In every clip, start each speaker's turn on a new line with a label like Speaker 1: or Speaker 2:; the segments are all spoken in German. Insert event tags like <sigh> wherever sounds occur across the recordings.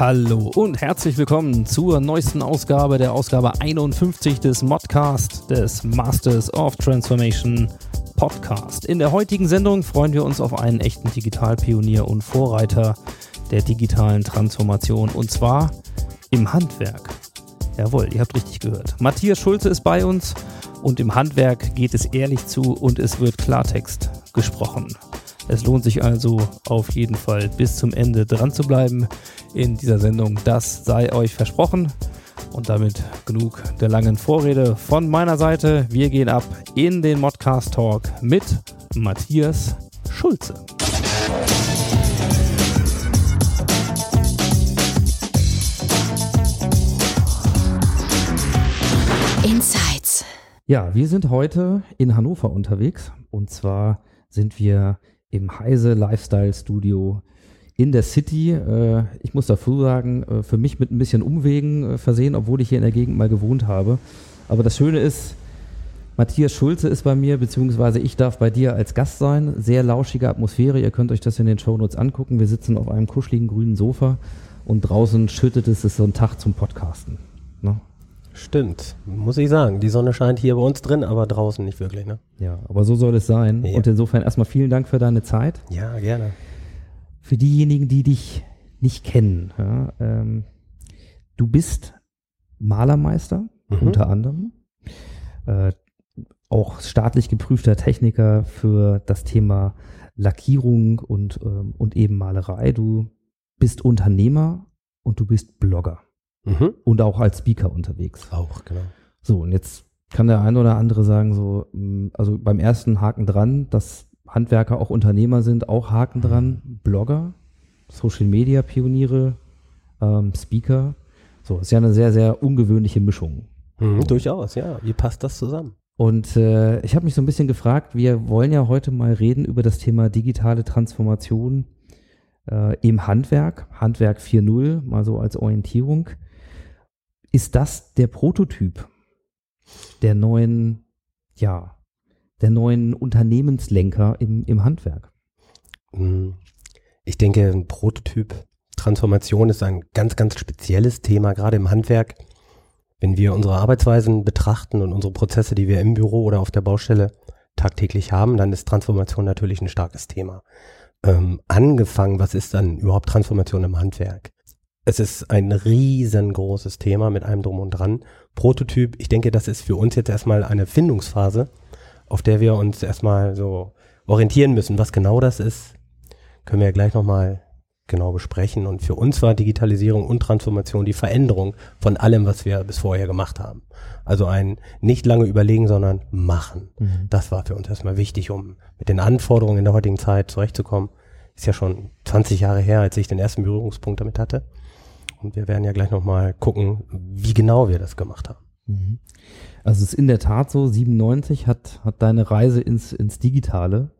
Speaker 1: Hallo und herzlich willkommen zur neuesten Ausgabe, der Ausgabe 51 des Modcast, des Masters of Transformation Podcast. In der heutigen Sendung freuen wir uns auf einen echten Digitalpionier und Vorreiter der digitalen Transformation und zwar im Handwerk. Jawohl, ihr habt richtig gehört. Matthias Schulze ist bei uns und im Handwerk geht es ehrlich zu und es wird Klartext gesprochen. Es lohnt sich also auf jeden Fall bis zum Ende dran zu bleiben in dieser Sendung. Das sei euch versprochen. Und damit genug der langen Vorrede von meiner Seite. Wir gehen ab in den Modcast Talk mit Matthias Schulze.
Speaker 2: Insights.
Speaker 1: Ja, wir sind heute in Hannover unterwegs. Und zwar sind wir im Heise Lifestyle Studio in der City. Äh, ich muss dazu sagen, äh, für mich mit ein bisschen Umwegen äh, versehen, obwohl ich hier in der Gegend mal gewohnt habe. Aber das Schöne ist, Matthias Schulze ist bei mir, beziehungsweise ich darf bei dir als Gast sein. Sehr lauschige Atmosphäre. Ihr könnt euch das in den Shownotes angucken. Wir sitzen auf einem kuscheligen grünen Sofa und draußen schüttet es, es ist so ein Tag zum Podcasten. Ne?
Speaker 3: Stimmt, muss ich sagen. Die Sonne scheint hier bei uns drin, aber draußen nicht wirklich, ne?
Speaker 1: Ja, aber so soll es sein.
Speaker 3: Ja.
Speaker 1: Und insofern erstmal vielen Dank für deine Zeit.
Speaker 3: Ja, gerne.
Speaker 1: Für diejenigen, die dich nicht kennen, ja, ähm, du bist Malermeister
Speaker 3: Mhm.
Speaker 1: unter anderem, äh, auch staatlich geprüfter Techniker für das Thema Lackierung und, ähm, und eben Malerei. Du bist Unternehmer und du bist Blogger
Speaker 3: Mhm.
Speaker 1: und auch als Speaker unterwegs.
Speaker 3: Auch, genau.
Speaker 1: So, und jetzt kann der eine oder andere sagen, so, mh, also beim ersten Haken dran, dass Handwerker auch Unternehmer sind, auch Haken dran, Blogger, Social Media Pioniere, ähm, Speaker. So, ist ja eine sehr, sehr ungewöhnliche Mischung.
Speaker 3: Mhm, durchaus, ja. Wie passt das zusammen?
Speaker 1: Und äh, ich habe mich so ein bisschen gefragt, wir wollen ja heute mal reden über das Thema digitale Transformation äh, im Handwerk, Handwerk 4.0, mal so als Orientierung. Ist das der Prototyp der neuen, ja, der neuen Unternehmenslenker im, im Handwerk?
Speaker 3: Mhm. Ich denke, ein Prototyp Transformation ist ein ganz, ganz spezielles Thema, gerade im Handwerk. Wenn wir unsere Arbeitsweisen betrachten und unsere Prozesse, die wir im Büro oder auf der Baustelle tagtäglich haben, dann ist Transformation natürlich ein starkes Thema. Ähm, angefangen, was ist dann überhaupt Transformation im Handwerk? Es ist ein riesengroßes Thema mit allem drum und dran. Prototyp, ich denke, das ist für uns jetzt erstmal eine Findungsphase, auf der wir uns erstmal so orientieren müssen. Was genau das ist, können wir ja gleich nochmal genau besprechen. Und für uns war Digitalisierung und Transformation die Veränderung von allem, was wir bis vorher gemacht haben. Also ein nicht lange überlegen, sondern machen. Das war für uns erstmal wichtig, um mit den Anforderungen in der heutigen Zeit zurechtzukommen. Ist ja schon 20 Jahre her, als ich den ersten Berührungspunkt damit hatte. Und wir werden ja gleich nochmal gucken, wie genau wir das gemacht haben.
Speaker 1: Mhm. Also es ist in der Tat so, 97 hat, hat deine Reise ins, ins Digitale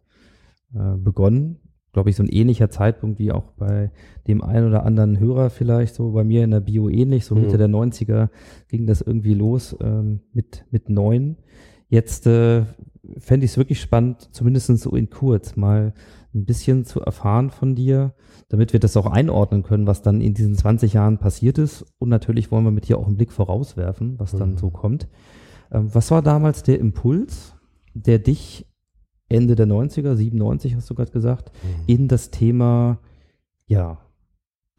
Speaker 1: äh, begonnen. Glaube ich, so ein ähnlicher Zeitpunkt wie auch bei dem einen oder anderen Hörer vielleicht, so bei mir in der Bio ähnlich, so Mitte
Speaker 3: Mhm.
Speaker 1: der 90er ging das irgendwie los ähm, mit, mit neun. Jetzt äh, fände ich es wirklich spannend, zumindest so in kurz mal ein bisschen zu erfahren von dir, damit wir das auch einordnen können, was dann in diesen 20 Jahren passiert ist. Und natürlich wollen wir mit dir auch einen Blick vorauswerfen, was dann
Speaker 3: Mhm.
Speaker 1: so kommt. Ähm, was war damals der Impuls, der dich Ende der 90er, 97 hast du gerade gesagt, in das Thema, ja,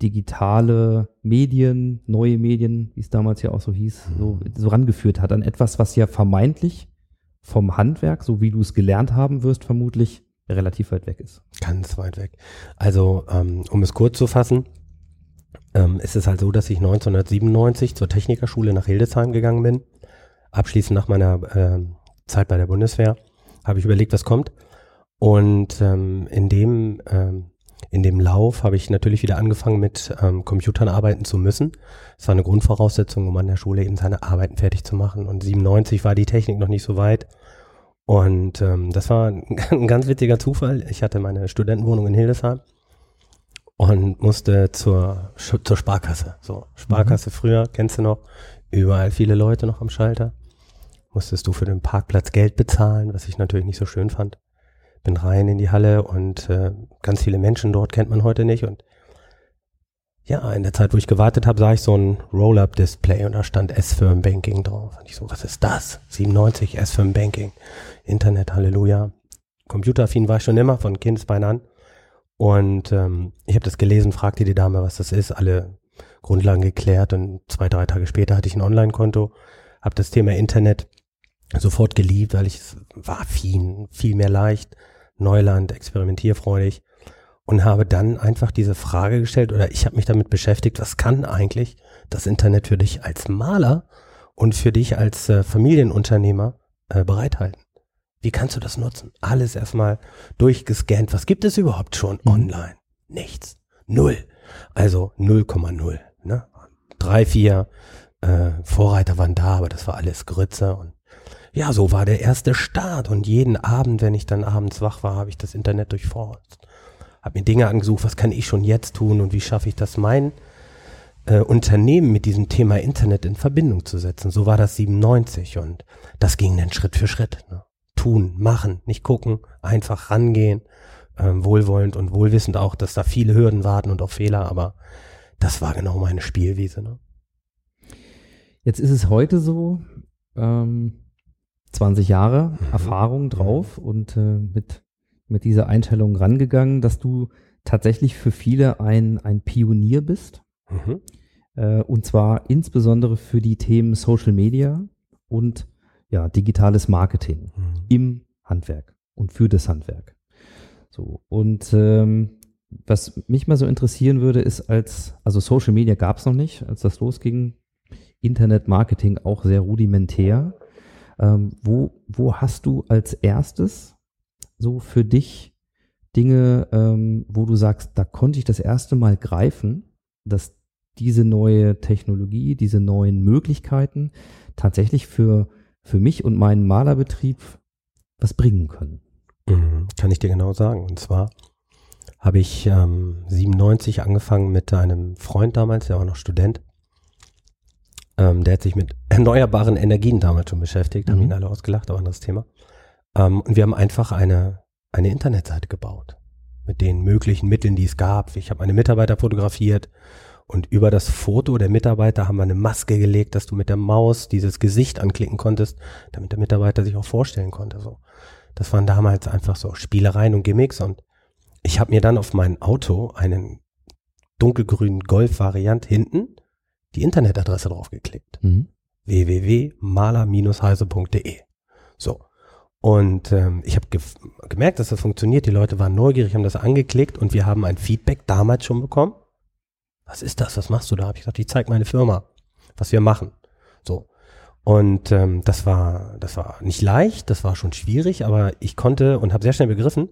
Speaker 1: digitale Medien, neue Medien, wie es damals ja auch so hieß, so, so rangeführt hat an etwas, was ja vermeintlich vom Handwerk, so wie du es gelernt haben wirst, vermutlich relativ weit weg ist.
Speaker 3: Ganz weit weg. Also, ähm, um es kurz zu fassen, ähm, ist es halt so, dass ich 1997 zur Technikerschule nach Hildesheim gegangen bin. Abschließend nach meiner ähm, Zeit bei der Bundeswehr habe ich überlegt, was kommt. Und ähm, in dem ähm, in dem Lauf habe ich natürlich wieder angefangen mit ähm, Computern arbeiten zu müssen. Das war eine Grundvoraussetzung, um an der Schule eben seine Arbeiten fertig zu machen. Und 97 war die Technik noch nicht so weit. Und ähm, das war ein, <laughs> ein ganz witziger Zufall. Ich hatte meine Studentenwohnung in Hildesheim und musste zur, zur Sparkasse. So, Sparkasse früher, kennst du noch, überall viele Leute noch am Schalter. Musstest du für den Parkplatz Geld bezahlen, was ich natürlich nicht so schön fand. Bin rein in die Halle und äh, ganz viele Menschen dort kennt man heute nicht. Und ja, in der Zeit, wo ich gewartet habe, sah ich so ein Roll-Up-Display und da stand S-Firm Banking drauf. Und ich so, was ist das? 97 S-Firm Banking. Internet, Halleluja. Computeraffin war ich schon immer von Kindesbein an. Und ähm, ich habe das gelesen, fragte die Dame, was das ist, alle Grundlagen geklärt und zwei, drei Tage später hatte ich ein Online-Konto, habe das Thema Internet sofort geliebt, weil ich war affin, viel mehr leicht, Neuland, experimentierfreudig und habe dann einfach diese Frage gestellt oder ich habe mich damit beschäftigt, was kann eigentlich das Internet für dich als Maler und für dich als äh, Familienunternehmer äh, bereithalten? Wie kannst du das nutzen? Alles erstmal durchgescannt. Was gibt es überhaupt schon online? Nichts. Null. Also 0,0. Ne? Drei, vier äh, Vorreiter waren da, aber das war alles Grütze. Und ja, so war der erste Start. Und jeden Abend, wenn ich dann abends wach war, habe ich das Internet durchforstet. Habe mir Dinge angesucht, was kann ich schon jetzt tun und wie schaffe ich das, mein äh, Unternehmen mit diesem Thema Internet in Verbindung zu setzen. So war das 97 und das ging dann Schritt für Schritt. Ne? Tun, machen, nicht gucken, einfach rangehen, ähm, wohlwollend und wohlwissend auch, dass da viele Hürden warten und auch Fehler, aber das war genau meine Spielwiese. Ne?
Speaker 1: Jetzt ist es heute so, ähm, 20 Jahre
Speaker 3: Mhm.
Speaker 1: Erfahrung drauf und äh, mit, mit dieser Einstellung rangegangen, dass du tatsächlich für viele ein, ein Pionier bist.
Speaker 3: Mhm.
Speaker 1: Äh, und zwar insbesondere für die Themen Social Media und ja, digitales Marketing
Speaker 3: Mhm.
Speaker 1: im Handwerk und für das Handwerk. So, und ähm, was mich mal so interessieren würde, ist als, also Social Media gab es noch nicht, als das losging, Internet Marketing auch sehr rudimentär. Ähm, wo, wo hast du als erstes so für dich Dinge, ähm, wo du sagst, da konnte ich das erste Mal greifen, dass diese neue Technologie, diese neuen Möglichkeiten tatsächlich für, für mich und meinen Malerbetrieb was bringen können?
Speaker 3: Mhm, Kann ich dir genau sagen. Und zwar habe ich ähm, 97 angefangen mit einem Freund damals, der war noch Student. Ähm, der hat sich mit erneuerbaren Energien damals schon beschäftigt, haben
Speaker 1: Mhm.
Speaker 3: ihn alle ausgelacht, aber anderes Thema. Ähm, und wir haben einfach eine, eine Internetseite gebaut. Mit den möglichen Mitteln, die es gab. Ich habe meine Mitarbeiter fotografiert und über das Foto der Mitarbeiter haben wir eine Maske gelegt, dass du mit der Maus dieses Gesicht anklicken konntest, damit der Mitarbeiter sich auch vorstellen konnte. So. Das waren damals einfach so Spielereien und Gimmicks und ich habe mir dann auf mein Auto einen dunkelgrünen Golf-Variant hinten die Internetadresse draufgeklebt.
Speaker 1: Mhm.
Speaker 3: www.maler-heise.de So. Und ähm, ich habe ge gemerkt, dass das funktioniert. Die Leute waren neugierig, haben das angeklickt und wir haben ein Feedback damals schon bekommen. Was ist das? Was machst du da? Hab ich gesagt, ich zeig meine Firma, was wir machen. So. Und ähm, das war, das war nicht leicht, das war schon schwierig, aber ich konnte und habe sehr schnell begriffen,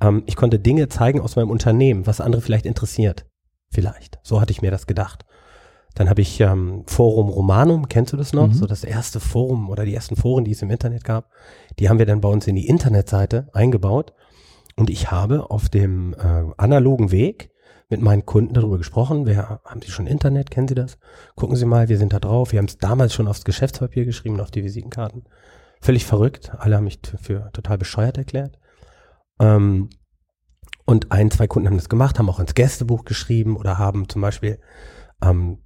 Speaker 3: ähm, ich konnte Dinge zeigen aus meinem Unternehmen, was andere vielleicht interessiert. Vielleicht. So hatte ich mir das gedacht. Dann habe ich ähm, Forum Romanum, kennst du das noch?
Speaker 1: Mhm.
Speaker 3: So das erste Forum oder die ersten Foren, die es im Internet gab. Die haben wir dann bei uns in die Internetseite eingebaut. Und ich habe auf dem äh, analogen Weg mit meinen Kunden darüber gesprochen. Wer, haben Sie schon Internet? Kennen Sie das? Gucken Sie mal, wir sind da drauf. Wir haben es damals schon aufs Geschäftspapier geschrieben, auf die Visitenkarten. Völlig verrückt. Alle haben mich für total bescheuert erklärt. Ähm, und ein, zwei Kunden haben das gemacht, haben auch ins Gästebuch geschrieben oder haben zum Beispiel ähm,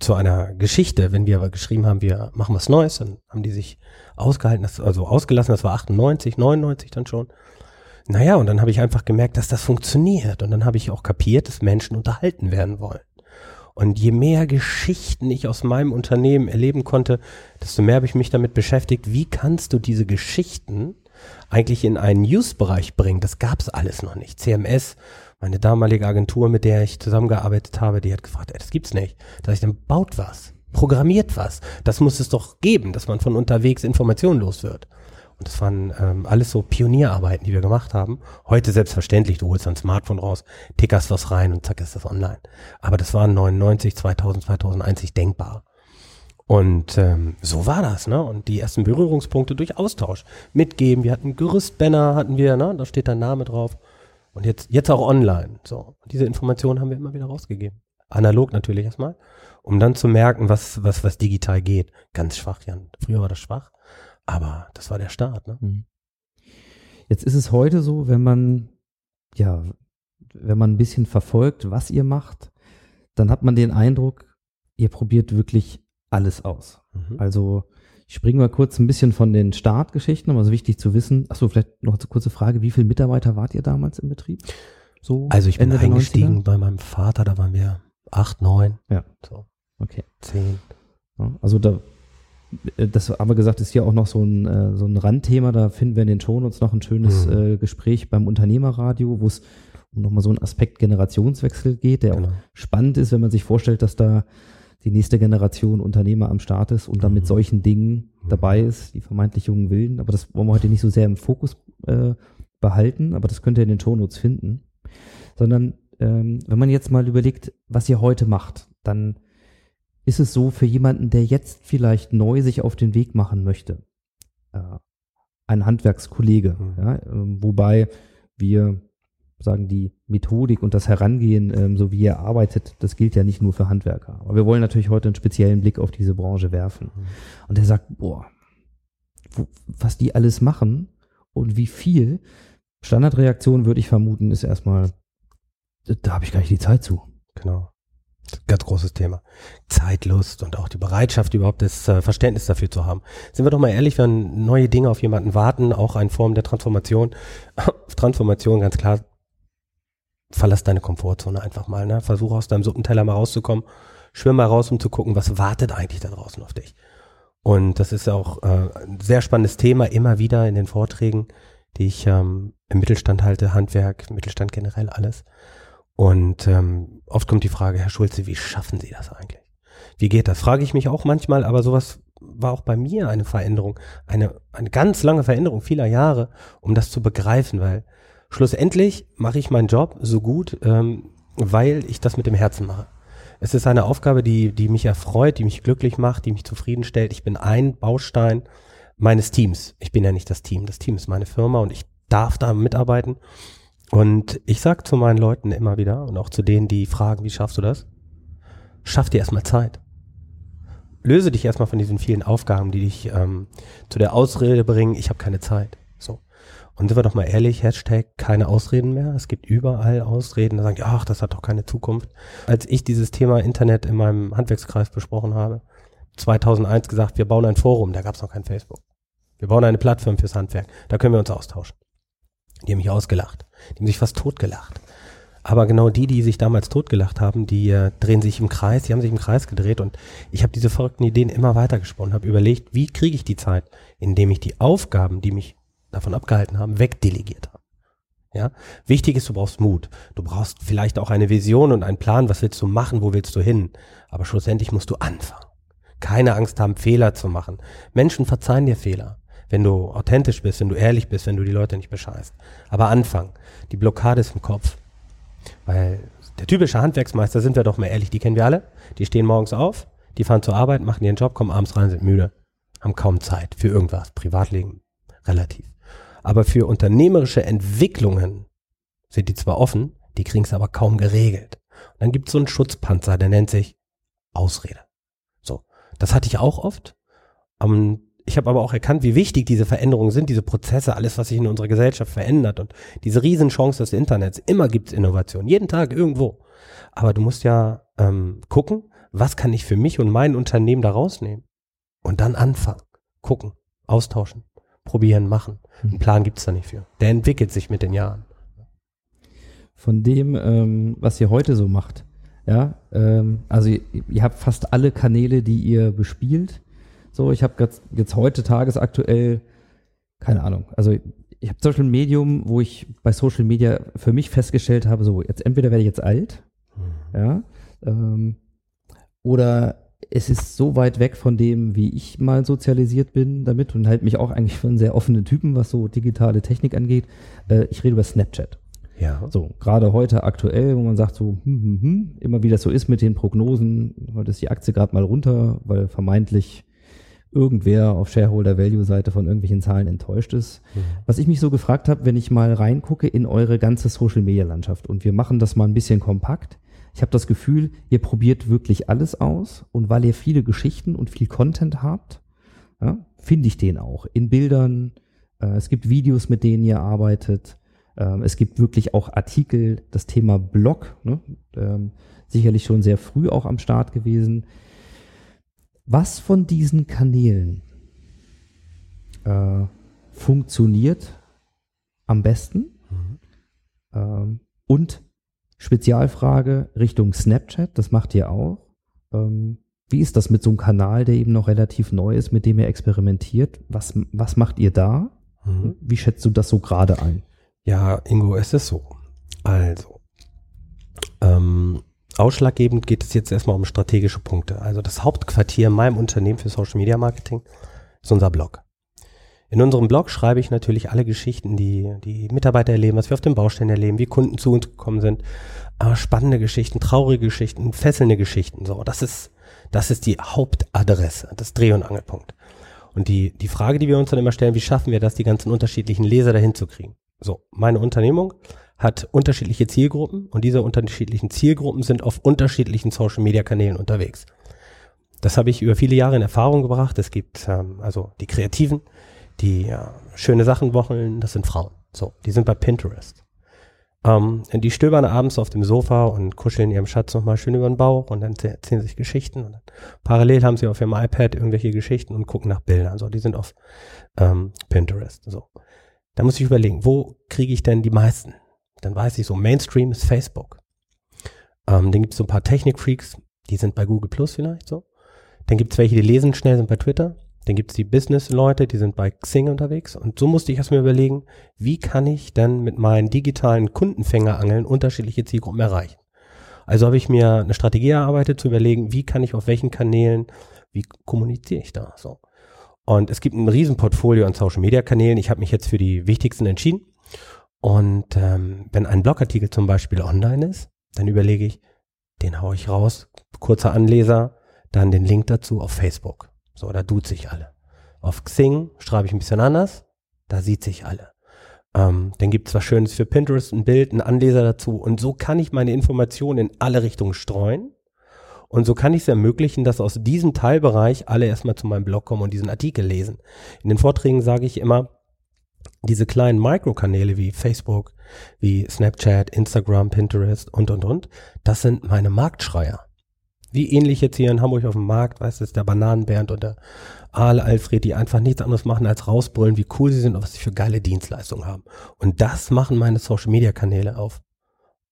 Speaker 3: zu einer Geschichte, wenn wir aber geschrieben haben, wir machen was Neues, dann haben die sich ausgehalten, also ausgelassen, das war 98, 99 dann schon. Naja, und dann habe ich einfach gemerkt, dass das funktioniert. Und dann habe ich auch kapiert, dass Menschen unterhalten werden wollen. Und je mehr Geschichten ich aus meinem Unternehmen erleben konnte, desto mehr habe ich mich damit beschäftigt, wie kannst du diese Geschichten eigentlich in einen News-Bereich bringen. Das gab es alles noch nicht. CMS, meine damalige Agentur, mit der ich zusammengearbeitet habe, die hat gefragt, ey, das gibt's nicht. Da ich dann, baut was, programmiert was. Das muss es doch geben, dass man von unterwegs Informationen los wird. Und das waren ähm, alles so Pionierarbeiten, die wir gemacht haben. Heute selbstverständlich, du holst dein Smartphone raus, tickerst was rein und zack ist das online. Aber das war 99, 2000, 2001 nicht denkbar. Und ähm, so war das, ne? Und die ersten Berührungspunkte durch Austausch. Mitgeben, wir hatten Gerüstbanner, hatten wir, ne? Da steht dein Name drauf. Und jetzt, jetzt auch online. So. Und diese Informationen haben wir immer wieder rausgegeben. Analog natürlich erstmal, um dann zu merken, was, was, was digital geht. Ganz schwach, Jan. Früher war das schwach, aber das war der Start, ne?
Speaker 1: Mhm. Jetzt ist es heute so, wenn man, ja, wenn man ein bisschen verfolgt, was ihr macht, dann hat man den Eindruck, ihr probiert wirklich alles aus.
Speaker 3: Mhm.
Speaker 1: Also ich springe mal kurz ein bisschen von den Startgeschichten, aber es ist wichtig zu wissen. Achso, vielleicht noch eine kurze Frage, wie viele Mitarbeiter wart ihr damals im Betrieb? So
Speaker 3: Also ich bin
Speaker 1: Ende der
Speaker 3: eingestiegen
Speaker 1: 90er?
Speaker 3: bei meinem Vater, da waren wir acht, neun,
Speaker 1: Ja.
Speaker 3: so
Speaker 1: Okay.
Speaker 3: zehn.
Speaker 1: Also da, äh, das haben wir gesagt, ist hier auch noch so ein, äh, so ein Randthema. Da finden wir in den Shownotes noch ein schönes
Speaker 3: Mhm.
Speaker 1: äh, Gespräch beim Unternehmerradio, wo es um nochmal so einen Aspekt Generationswechsel geht, der
Speaker 3: Genau.
Speaker 1: auch spannend ist, wenn man sich vorstellt, dass da die nächste Generation Unternehmer am Start ist und dann mit
Speaker 3: Mhm.
Speaker 1: solchen Dingen
Speaker 3: Mhm.
Speaker 1: dabei ist, die vermeintlich jungen Willen. Aber das wollen wir heute nicht so sehr im Fokus äh, behalten, aber das könnt ihr in den Shownotes finden. Sondern ähm, wenn man jetzt mal überlegt, was ihr heute macht, dann ist es so für jemanden, der jetzt vielleicht neu sich auf den Weg machen möchte, äh, ein Handwerkskollege,
Speaker 3: Mhm.
Speaker 1: ja, ähm, wobei wir sagen, die Methodik und das Herangehen, ähm, so wie ihr arbeitet, das gilt ja nicht nur für Handwerker. Aber wir wollen natürlich heute einen speziellen Blick auf diese Branche werfen.
Speaker 3: Mhm.
Speaker 1: Und der sagt, boah, wo, was die alles machen und wie viel, Standardreaktion würde ich vermuten, ist erstmal, da, da habe ich gar nicht die Zeit zu.
Speaker 3: Genau. Ganz großes Thema. Zeitlust und auch die Bereitschaft, überhaupt das äh, Verständnis dafür zu haben. Sind wir doch mal ehrlich, wenn neue Dinge auf jemanden warten, auch eine Form der Transformation. <laughs> Transformation, ganz klar, verlass deine Komfortzone einfach mal. Ne? Versuch aus deinem Suppenteller mal rauszukommen. Schwimm mal raus, um zu gucken, was wartet eigentlich da draußen auf dich. Und das ist auch äh, ein sehr spannendes Thema, immer wieder in den Vorträgen, die ich ähm, im Mittelstand halte, Handwerk, Mittelstand generell alles. Und ähm, oft kommt die Frage, Herr Schulze, wie schaffen Sie das eigentlich? Wie geht das? Frage ich mich auch manchmal, aber sowas war auch bei mir eine Veränderung, eine, eine ganz lange Veränderung vieler Jahre, um das zu begreifen, weil schlussendlich mache ich meinen Job so gut, ähm, weil ich das mit dem Herzen mache. Es ist eine Aufgabe, die, die mich erfreut, die mich glücklich macht, die mich zufriedenstellt. Ich bin ein Baustein meines Teams. Ich bin ja nicht das Team. Das Team ist meine Firma und ich darf da mitarbeiten. Und ich sage zu meinen Leuten immer wieder und auch zu denen, die fragen, wie schaffst du das? Schaff dir erstmal Zeit. Löse dich erstmal von diesen vielen Aufgaben, die dich ähm, zu der Ausrede bringen, ich habe keine Zeit. Und sind wir doch mal ehrlich, Hashtag keine Ausreden mehr. Es gibt überall Ausreden. Da sagen die, ach, das hat doch keine Zukunft. Als ich dieses Thema Internet in meinem Handwerkskreis besprochen habe, 2001 gesagt, wir bauen ein Forum, da gab es noch kein Facebook. Wir bauen eine Plattform fürs Handwerk, da können wir uns austauschen. Die haben mich ausgelacht. Die haben sich fast totgelacht. Aber genau die, die sich damals totgelacht haben, die äh, drehen sich im Kreis, die haben sich im Kreis gedreht und ich habe diese verrückten Ideen immer weitergesponnen, habe überlegt, wie kriege ich die Zeit, indem ich die Aufgaben, die mich davon abgehalten haben, wegdelegiert habe. Ja, wichtig ist, du brauchst Mut. Du brauchst vielleicht auch eine Vision und einen Plan, was willst du machen, wo willst du hin. Aber schlussendlich musst du anfangen. Keine Angst haben, Fehler zu machen. Menschen verzeihen dir Fehler, wenn du authentisch bist, wenn du ehrlich bist, wenn du die Leute nicht bescheißt. Aber anfangen. Die Blockade ist im Kopf. Weil der typische Handwerksmeister, sind wir doch mal ehrlich, die kennen wir alle. Die stehen morgens auf, die fahren zur Arbeit, machen ihren Job, kommen abends rein, sind müde, haben kaum Zeit für irgendwas. Privatleben relativ. Aber für unternehmerische Entwicklungen sind die zwar offen, die kriegen es aber kaum geregelt. Und dann gibt es so einen Schutzpanzer, der nennt sich Ausrede. So, das hatte ich auch oft. Um, ich habe aber auch erkannt, wie wichtig diese Veränderungen sind, diese Prozesse, alles, was sich in unserer Gesellschaft verändert und diese Riesenchance des Internets. Immer gibt es Innovation, jeden Tag irgendwo. Aber du musst ja ähm, gucken, was kann ich für mich und mein Unternehmen da rausnehmen? Und dann anfangen, gucken, austauschen, probieren, machen. Einen Plan gibt's da nicht für. Der entwickelt sich mit den Jahren.
Speaker 1: von dem, ähm, was ihr heute so macht. Ja, ähm, also ihr, ihr habt fast alle Kanäle, die ihr bespielt. So, ich habe jetzt, heute tagesaktuell, keine Ahnung, also ich habe zum Beispiel ein Medium, wo ich bei Social Media für mich festgestellt habe, so jetzt entweder werde ich jetzt alt, ja, ähm, oder es ist so weit weg von dem, wie ich mal sozialisiert bin damit und halte mich auch eigentlich für einen sehr offenen Typen, was so digitale Technik angeht. Äh, ich rede über Snapchat.
Speaker 3: Ja.
Speaker 1: So, gerade heute aktuell, wo man sagt so, hm, hm, hm, immer wie das so ist mit den Prognosen, heute ist die Aktie gerade mal runter, weil vermeintlich irgendwer auf Shareholder-Value-Seite von irgendwelchen Zahlen enttäuscht ist.
Speaker 3: Mhm.
Speaker 1: Was ich mich so gefragt habe, wenn ich mal reingucke in eure ganze Social-Media-Landschaft und wir machen das mal ein bisschen kompakt. Ich habe das Gefühl, ihr probiert wirklich alles aus und weil ihr viele Geschichten und viel Content habt, ja, finde ich den auch in Bildern. Äh, es gibt Videos, mit denen ihr arbeitet. Ähm, es gibt wirklich auch Artikel, das Thema Blog, ne? ähm, sicherlich schon sehr früh auch am Start gewesen. Was von diesen Kanälen äh, funktioniert am besten? Ähm, und Spezialfrage Richtung Snapchat, das macht ihr auch. Ähm, wie ist das mit so einem Kanal, der eben noch relativ neu ist, mit dem ihr experimentiert? Was, was macht ihr da?
Speaker 3: Mhm.
Speaker 1: Wie schätzt du das so gerade ein?
Speaker 3: Ja, Ingo, es ist so. Also, ähm, ausschlaggebend geht es jetzt erstmal um strategische Punkte. Also das Hauptquartier in meinem Unternehmen für Social Media Marketing ist unser Blog. In unserem Blog schreibe ich natürlich alle Geschichten, die die Mitarbeiter erleben, was wir auf den Baustellen erleben, wie Kunden zu uns gekommen sind, aber spannende Geschichten, traurige Geschichten, fesselnde Geschichten. So, das ist das ist die Hauptadresse, das Dreh- und Angelpunkt. Und die die Frage, die wir uns dann immer stellen, wie schaffen wir das, die ganzen unterschiedlichen Leser dahin zu kriegen? So, meine Unternehmung hat unterschiedliche Zielgruppen und diese unterschiedlichen Zielgruppen sind auf unterschiedlichen Social Media Kanälen unterwegs. Das habe ich über viele Jahre in Erfahrung gebracht. Es gibt ähm, also die Kreativen, die ja, schöne Sachen wocheln, das sind Frauen. So, die sind bei Pinterest. Ähm, die stöbern abends auf dem Sofa und kuscheln ihrem Schatz nochmal schön über den Bauch und dann erzählen sich Geschichten. Und parallel haben sie auf ihrem iPad irgendwelche Geschichten und gucken nach Bildern. So, die sind auf ähm, Pinterest. So. Da muss ich überlegen, wo kriege ich denn die meisten? Dann weiß ich so, Mainstream ist Facebook. Ähm, dann gibt es so ein paar Technikfreaks, die sind bei Google Plus vielleicht so. Dann gibt es welche, die lesen schnell, sind bei Twitter. Dann gibt es die Business-Leute, die sind bei Xing unterwegs. Und so musste ich erstmal überlegen, wie kann ich dann mit meinen digitalen Kundenfängerangeln unterschiedliche Zielgruppen erreichen. Also habe ich mir eine Strategie erarbeitet, zu überlegen, wie kann ich auf welchen Kanälen, wie kommuniziere ich da so. Und es gibt ein Riesenportfolio an Social-Media-Kanälen. Ich habe mich jetzt für die wichtigsten entschieden. Und ähm, wenn ein Blogartikel zum Beispiel online ist, dann überlege ich, den haue ich raus, kurzer Anleser, dann den Link dazu auf Facebook. So, da tut sich alle. Auf Xing schreibe ich ein bisschen anders, da sieht sich alle. Ähm, dann gibt es was Schönes für Pinterest, ein Bild, ein Anleser dazu. Und so kann ich meine Informationen in alle Richtungen streuen. Und so kann ich es ermöglichen, dass aus diesem Teilbereich alle erstmal zu meinem Blog kommen und diesen Artikel lesen. In den Vorträgen sage ich immer, diese kleinen Mikrokanäle wie Facebook, wie Snapchat, Instagram, Pinterest und, und, und, das sind meine Marktschreier. Wie ähnlich jetzt hier in Hamburg auf dem Markt, weißt du, ist der Bananenbernd und der Aal Alfred, die einfach nichts anderes machen als rausbrüllen, wie cool sie sind und was sie für geile Dienstleistungen haben. Und das machen meine Social Media Kanäle auf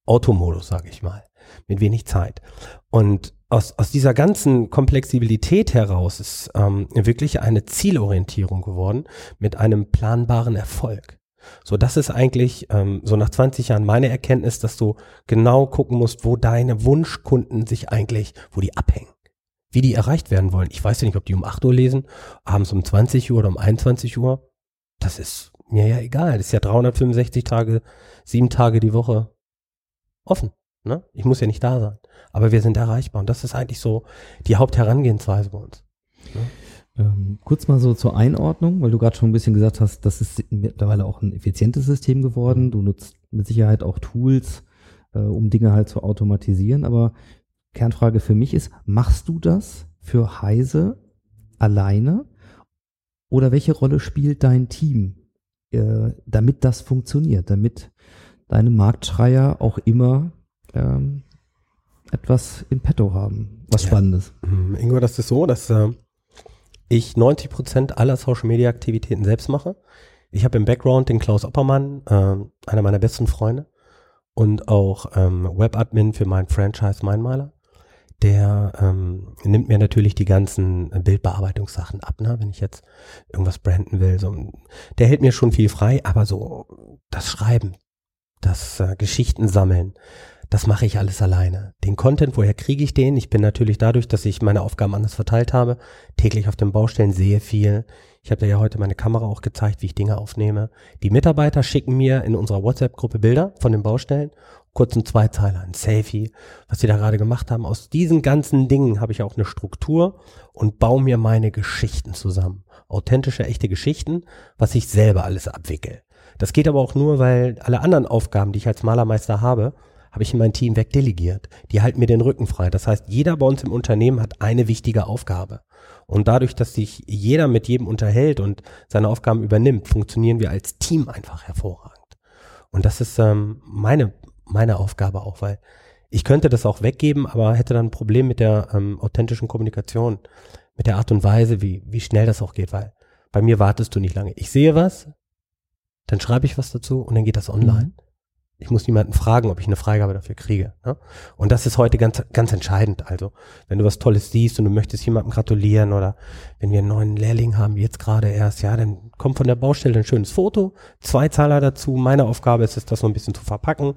Speaker 3: Automodus, sage ich mal, mit wenig Zeit. Und aus, aus dieser ganzen Komplexibilität heraus ist ähm, wirklich eine Zielorientierung geworden mit einem planbaren Erfolg. So, das ist eigentlich ähm, so nach 20 Jahren meine Erkenntnis, dass du genau gucken musst, wo deine Wunschkunden sich eigentlich, wo die abhängen, wie die erreicht werden wollen. Ich weiß ja nicht, ob die um 8 Uhr lesen, abends um 20 Uhr oder um 21 Uhr. Das ist mir ja egal. Das ist ja 365 Tage, sieben Tage die Woche offen. Ne? Ich muss ja nicht da sein. Aber wir sind erreichbar. Und das ist eigentlich so die Hauptherangehensweise bei uns.
Speaker 1: Ähm, kurz mal so zur Einordnung, weil du gerade schon ein bisschen gesagt hast, das ist mittlerweile auch ein effizientes System geworden. Du nutzt mit Sicherheit auch Tools, äh, um Dinge halt zu automatisieren. Aber Kernfrage für mich ist, machst du das für Heise alleine? Oder welche Rolle spielt dein Team, äh, damit das funktioniert, damit deine Marktschreier auch immer ähm, etwas in petto haben, was
Speaker 3: Ja.
Speaker 1: Spannendes?
Speaker 3: Hm, Ingo, das ist so, dass äh, ich 90 Prozent aller Social Media Aktivitäten selbst mache. Ich habe im Background den Klaus Oppermann, äh, einer meiner besten Freunde und auch ähm, Webadmin für mein Franchise Meinmaler. Der ähm, nimmt mir natürlich die ganzen Bildbearbeitungssachen ab, ne? wenn ich jetzt irgendwas branden will. So. Der hält mir schon viel frei, aber so das Schreiben, das äh, Geschichten sammeln, das mache ich alles alleine. Den Content, woher kriege ich den? Ich bin natürlich dadurch, dass ich meine Aufgaben anders verteilt habe, täglich auf den Baustellen sehe viel. Ich habe dir ja heute meine Kamera auch gezeigt, wie ich Dinge aufnehme. Die Mitarbeiter schicken mir in unserer WhatsApp-Gruppe Bilder von den Baustellen, kurzen Zweizeiler, ein Selfie, was sie da gerade gemacht haben. Aus diesen ganzen Dingen habe ich auch eine Struktur und baue mir meine Geschichten zusammen. Authentische, echte Geschichten, was ich selber alles abwickel. Das geht aber auch nur, weil alle anderen Aufgaben, die ich als Malermeister habe, habe ich in mein Team wegdelegiert. Die halten mir den Rücken frei. Das heißt, jeder bei uns im Unternehmen hat eine wichtige Aufgabe. Und dadurch, dass sich jeder mit jedem unterhält und seine Aufgaben übernimmt, funktionieren wir als Team einfach hervorragend. Und das ist ähm, meine, meine Aufgabe auch, weil ich könnte das auch weggeben, aber hätte dann ein Problem mit der ähm, authentischen Kommunikation, mit der Art und Weise, wie, wie schnell das auch geht, weil bei mir wartest du nicht lange. Ich sehe was, dann schreibe ich was dazu und dann geht das online. Mhm. Ich muss niemanden fragen, ob ich eine Freigabe dafür kriege. Ne? Und das ist heute ganz, ganz entscheidend. Also, wenn du was Tolles siehst und du möchtest jemandem gratulieren oder wenn wir einen neuen Lehrling haben, jetzt gerade erst, ja, dann kommt von der Baustelle ein schönes Foto, zwei Zahler dazu. Meine Aufgabe ist es, das so ein bisschen zu verpacken.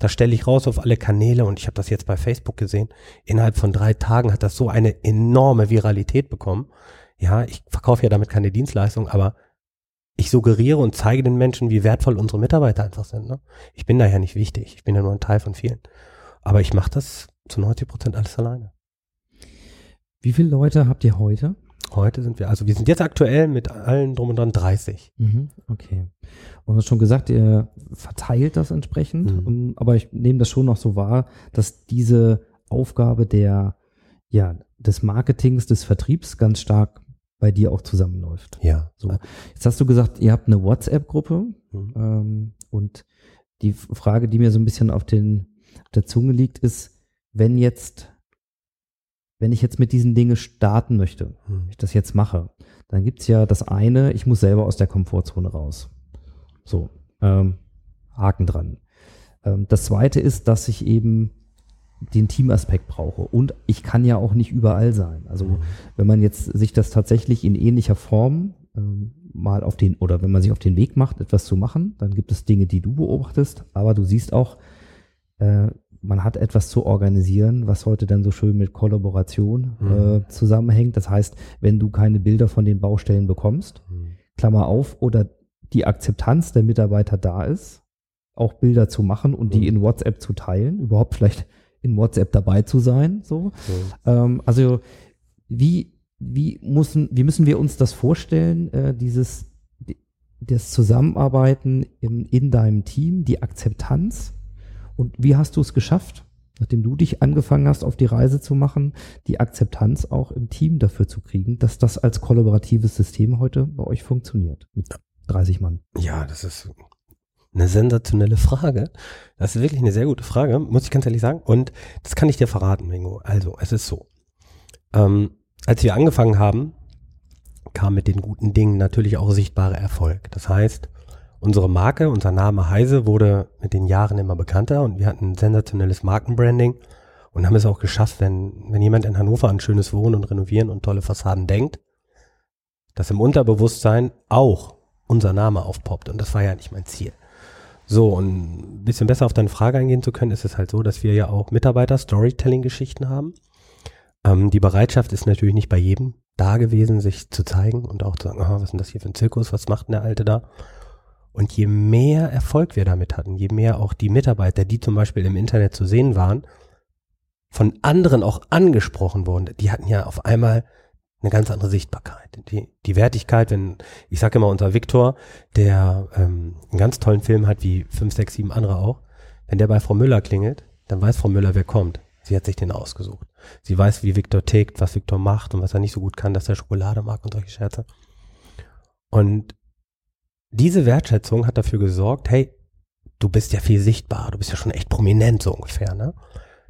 Speaker 3: Das stelle ich raus auf alle Kanäle und ich habe das jetzt bei Facebook gesehen. Innerhalb von drei Tagen hat das so eine enorme Viralität bekommen. Ja, ich verkaufe ja damit keine Dienstleistung, aber ich suggeriere und zeige den Menschen, wie wertvoll unsere Mitarbeiter einfach sind. Ne? Ich bin daher nicht wichtig. Ich bin ja nur ein Teil von vielen. Aber ich mache das zu 90 Prozent alles alleine.
Speaker 1: Wie viele Leute habt ihr heute?
Speaker 3: Heute sind wir, also wir sind jetzt aktuell mit allen drum und dran 30.
Speaker 1: Mhm, okay. Und du hast schon gesagt, ihr verteilt das entsprechend, mhm. aber ich nehme das schon noch so wahr, dass diese Aufgabe der, ja, des Marketings, des Vertriebs ganz stark bei dir auch zusammenläuft.
Speaker 3: Ja.
Speaker 1: So. Jetzt hast du gesagt, ihr habt eine WhatsApp-Gruppe mhm. ähm, und die Frage, die mir so ein bisschen auf, den, auf der Zunge liegt, ist, wenn jetzt, wenn ich jetzt mit diesen Dingen starten möchte, mhm. ich das jetzt mache, dann gibt's ja das eine, ich muss selber aus der Komfortzone raus. So, ähm, Haken dran. Ähm, das zweite ist, dass ich eben den Teamaspekt brauche. Und ich kann ja auch nicht überall sein. Also mhm. wenn man jetzt sich das tatsächlich in ähnlicher Form ähm, mal auf den, oder wenn man sich auf den Weg macht, etwas zu machen, dann gibt es Dinge, die du beobachtest, aber du siehst auch, äh, man hat etwas zu organisieren, was heute dann so schön mit Kollaboration mhm. äh, zusammenhängt. Das heißt, wenn du keine Bilder von den Baustellen bekommst, mhm. Klammer auf, oder die Akzeptanz der Mitarbeiter da ist, auch Bilder zu machen und die mhm. in WhatsApp zu teilen, überhaupt vielleicht in WhatsApp dabei zu sein. So. Ja. Ähm, also wie, wie, müssen, wie müssen wir uns das vorstellen, äh, dieses das Zusammenarbeiten im, in deinem Team, die Akzeptanz und wie hast du es geschafft, nachdem du dich angefangen hast, auf die Reise zu machen, die Akzeptanz auch im Team dafür zu kriegen, dass das als kollaboratives System heute bei euch funktioniert mit 30 Mann?
Speaker 3: Ja, das ist eine sensationelle Frage. Das ist wirklich eine sehr gute Frage, muss ich ganz ehrlich sagen. Und das kann ich dir verraten, Mingo. Also, es ist so. Ähm, als wir angefangen haben, kam mit den guten Dingen natürlich auch sichtbarer Erfolg. Das heißt, unsere Marke, unser Name Heise wurde mit den Jahren immer bekannter und wir hatten ein sensationelles Markenbranding und haben es auch geschafft, wenn, wenn jemand in Hannover an schönes Wohnen und Renovieren und tolle Fassaden denkt, dass im Unterbewusstsein auch unser Name aufpoppt. Und das war ja nicht mein Ziel. So, und ein bisschen besser auf deine Frage eingehen zu können, ist es halt so, dass wir ja auch Mitarbeiter Storytelling-Geschichten haben. Ähm, die Bereitschaft ist natürlich nicht bei jedem da gewesen, sich zu zeigen und auch zu sagen, aha, was ist denn das hier für ein Zirkus, was macht denn der Alte da? Und je mehr Erfolg wir damit hatten, je mehr auch die Mitarbeiter, die zum Beispiel im Internet zu sehen waren, von anderen auch angesprochen wurden, die hatten ja auf einmal eine ganz andere Sichtbarkeit. Die, die Wertigkeit, wenn, ich sage immer unser Viktor, der ähm, einen ganz tollen Film hat, wie fünf, sechs, sieben andere auch, wenn der bei Frau Müller klingelt, dann weiß Frau Müller, wer kommt. Sie hat sich den ausgesucht. Sie weiß, wie Viktor tickt, was Viktor macht und was er nicht so gut kann, dass er Schokolade mag und solche Scherze. Und diese Wertschätzung hat dafür gesorgt, hey, du bist ja viel sichtbar, du bist ja schon echt prominent so ungefähr, ne?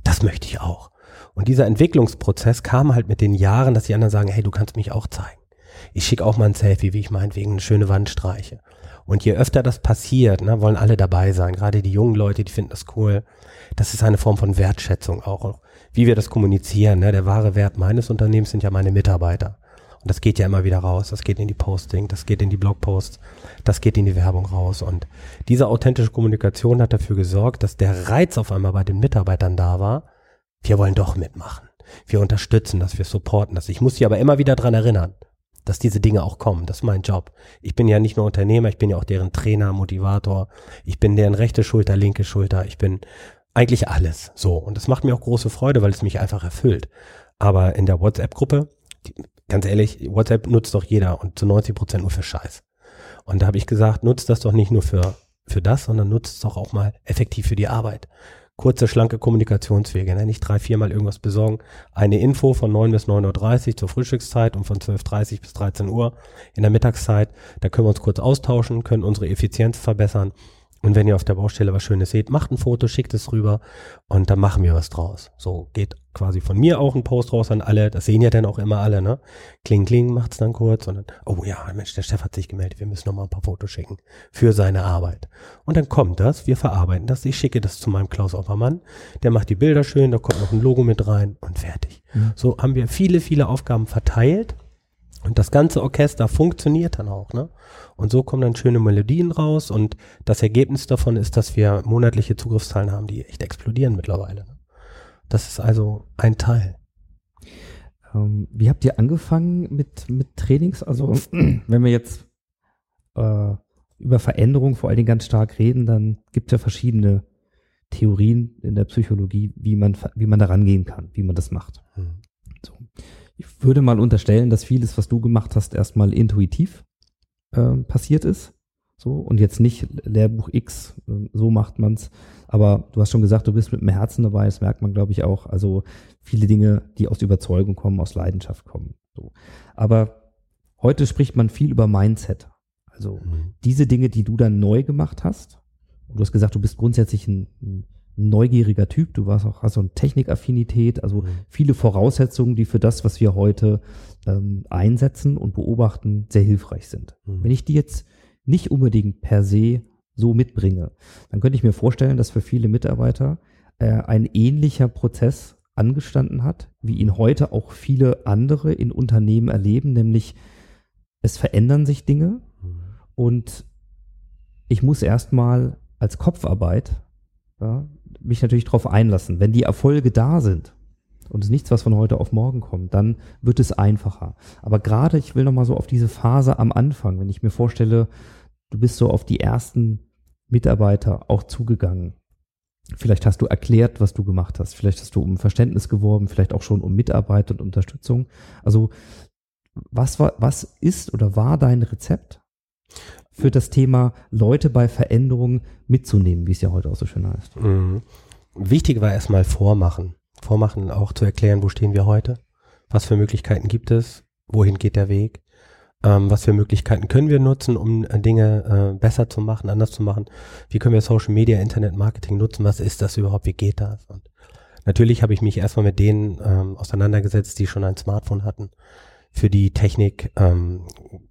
Speaker 3: Das möchte ich auch. Und dieser Entwicklungsprozess kam halt mit den Jahren, dass die anderen sagen, hey, du kannst mich auch zeigen. Ich schicke auch mal ein Selfie, wie ich meinetwegen eine schöne Wand streiche. Und je öfter das passiert, ne, wollen alle dabei sein. Gerade die jungen Leute, die finden das cool. Das ist eine Form von Wertschätzung auch. Wie wir das kommunizieren. Ne? Der wahre Wert meines Unternehmens sind ja meine Mitarbeiter. Und das geht ja immer wieder raus. Das geht in die Posting, das geht in die Blogposts, das geht in die Werbung raus. Und diese authentische Kommunikation hat dafür gesorgt, dass der Reiz auf einmal bei den Mitarbeitern da war. Wir wollen doch mitmachen. Wir unterstützen das, wir supporten das. Ich muss sie aber immer wieder dran erinnern, dass diese Dinge auch kommen. Das ist mein Job. Ich bin ja nicht nur Unternehmer, ich bin ja auch deren Trainer, Motivator. Ich bin deren rechte Schulter, linke Schulter. Ich bin eigentlich alles. So. Und das macht mir auch große Freude, weil es mich einfach erfüllt. Aber in der WhatsApp-Gruppe, ganz ehrlich, WhatsApp nutzt doch jeder und zu 90 Prozent nur für Scheiß. Und da habe ich gesagt, nutzt das doch nicht nur für, für das, sondern nutzt es doch auch mal effektiv für die Arbeit. Kurze, schlanke Kommunikationswege, ne? nicht drei, viermal irgendwas besorgen. Eine Info von 9 bis 9.30 Uhr zur Frühstückszeit und von 12.30 Uhr bis 13 Uhr in der Mittagszeit. Da können wir uns kurz austauschen, können unsere Effizienz verbessern und wenn ihr auf der Baustelle was Schönes seht, macht ein Foto, schickt es rüber und dann machen wir was draus. So geht quasi von mir auch ein Post raus an alle. Das sehen ja dann auch immer alle, ne? Kling, kling macht's dann kurz und dann, oh ja, Mensch, der Chef hat sich gemeldet, wir müssen noch mal ein paar Fotos schicken für seine Arbeit. Und dann kommt das, wir verarbeiten das, ich schicke das zu meinem Klaus Oppermann, der macht die Bilder schön, da kommt noch ein Logo mit rein und fertig. Mhm. So haben wir viele, viele Aufgaben verteilt und das ganze Orchester funktioniert dann auch, ne? Und so kommen dann schöne Melodien raus und das Ergebnis davon ist, dass wir monatliche Zugriffszahlen haben, die echt explodieren mittlerweile. Ne? Das ist also ein Teil.
Speaker 1: Ähm, wie habt ihr angefangen mit, mit Trainings? Also, <clears throat> wenn wir jetzt äh, über Veränderung vor allen Dingen ganz stark reden, dann gibt es ja verschiedene Theorien in der Psychologie, wie man, wie man da rangehen kann, wie man das macht. Mhm. Ich würde mal unterstellen, dass vieles, was du gemacht hast, erstmal intuitiv äh, passiert ist. So, und jetzt nicht Lehrbuch X, äh, so macht man's. Aber du hast schon gesagt, du bist mit dem Herzen dabei, das merkt man, glaube ich, auch. Also viele Dinge, die aus Überzeugung kommen, aus Leidenschaft kommen. So. Aber heute spricht man viel über Mindset. Also mhm. diese Dinge, die du dann neu gemacht hast. Und du hast gesagt, du bist grundsätzlich ein, ein neugieriger Typ, du warst auch, hast so eine Technikaffinität, also mhm. viele Voraussetzungen, die für das, was wir heute ähm, einsetzen und beobachten, sehr hilfreich sind. Mhm. Wenn ich die jetzt nicht unbedingt per se so mitbringe, dann könnte ich mir vorstellen, dass für viele Mitarbeiter äh, ein ähnlicher Prozess angestanden hat, wie ihn heute auch viele andere in Unternehmen erleben, nämlich es verändern sich Dinge mhm. und ich muss erstmal als Kopfarbeit ja, mich natürlich darauf einlassen. Wenn die Erfolge da sind und es nichts, was von heute auf morgen kommt, dann wird es einfacher. Aber gerade, ich will nochmal so auf diese Phase am Anfang, wenn ich mir vorstelle, du bist so auf die ersten Mitarbeiter auch zugegangen. Vielleicht hast du erklärt, was du gemacht hast. Vielleicht hast du um Verständnis geworben, vielleicht auch schon um Mitarbeit und Unterstützung. Also was war, was ist oder war dein Rezept? Für das Thema Leute bei Veränderungen mitzunehmen, wie es ja heute auch so schön heißt.
Speaker 3: Mhm. Wichtig war erstmal vormachen. Vormachen auch zu erklären, wo stehen wir heute? Was für Möglichkeiten gibt es? Wohin geht der Weg? Ähm, was für Möglichkeiten können wir nutzen, um äh, Dinge äh, besser zu machen, anders zu machen? Wie können wir Social Media, Internet Marketing nutzen? Was ist das überhaupt? Wie geht das? Und natürlich habe ich mich erstmal mit denen ähm, auseinandergesetzt, die schon ein Smartphone hatten, für die Technik ähm,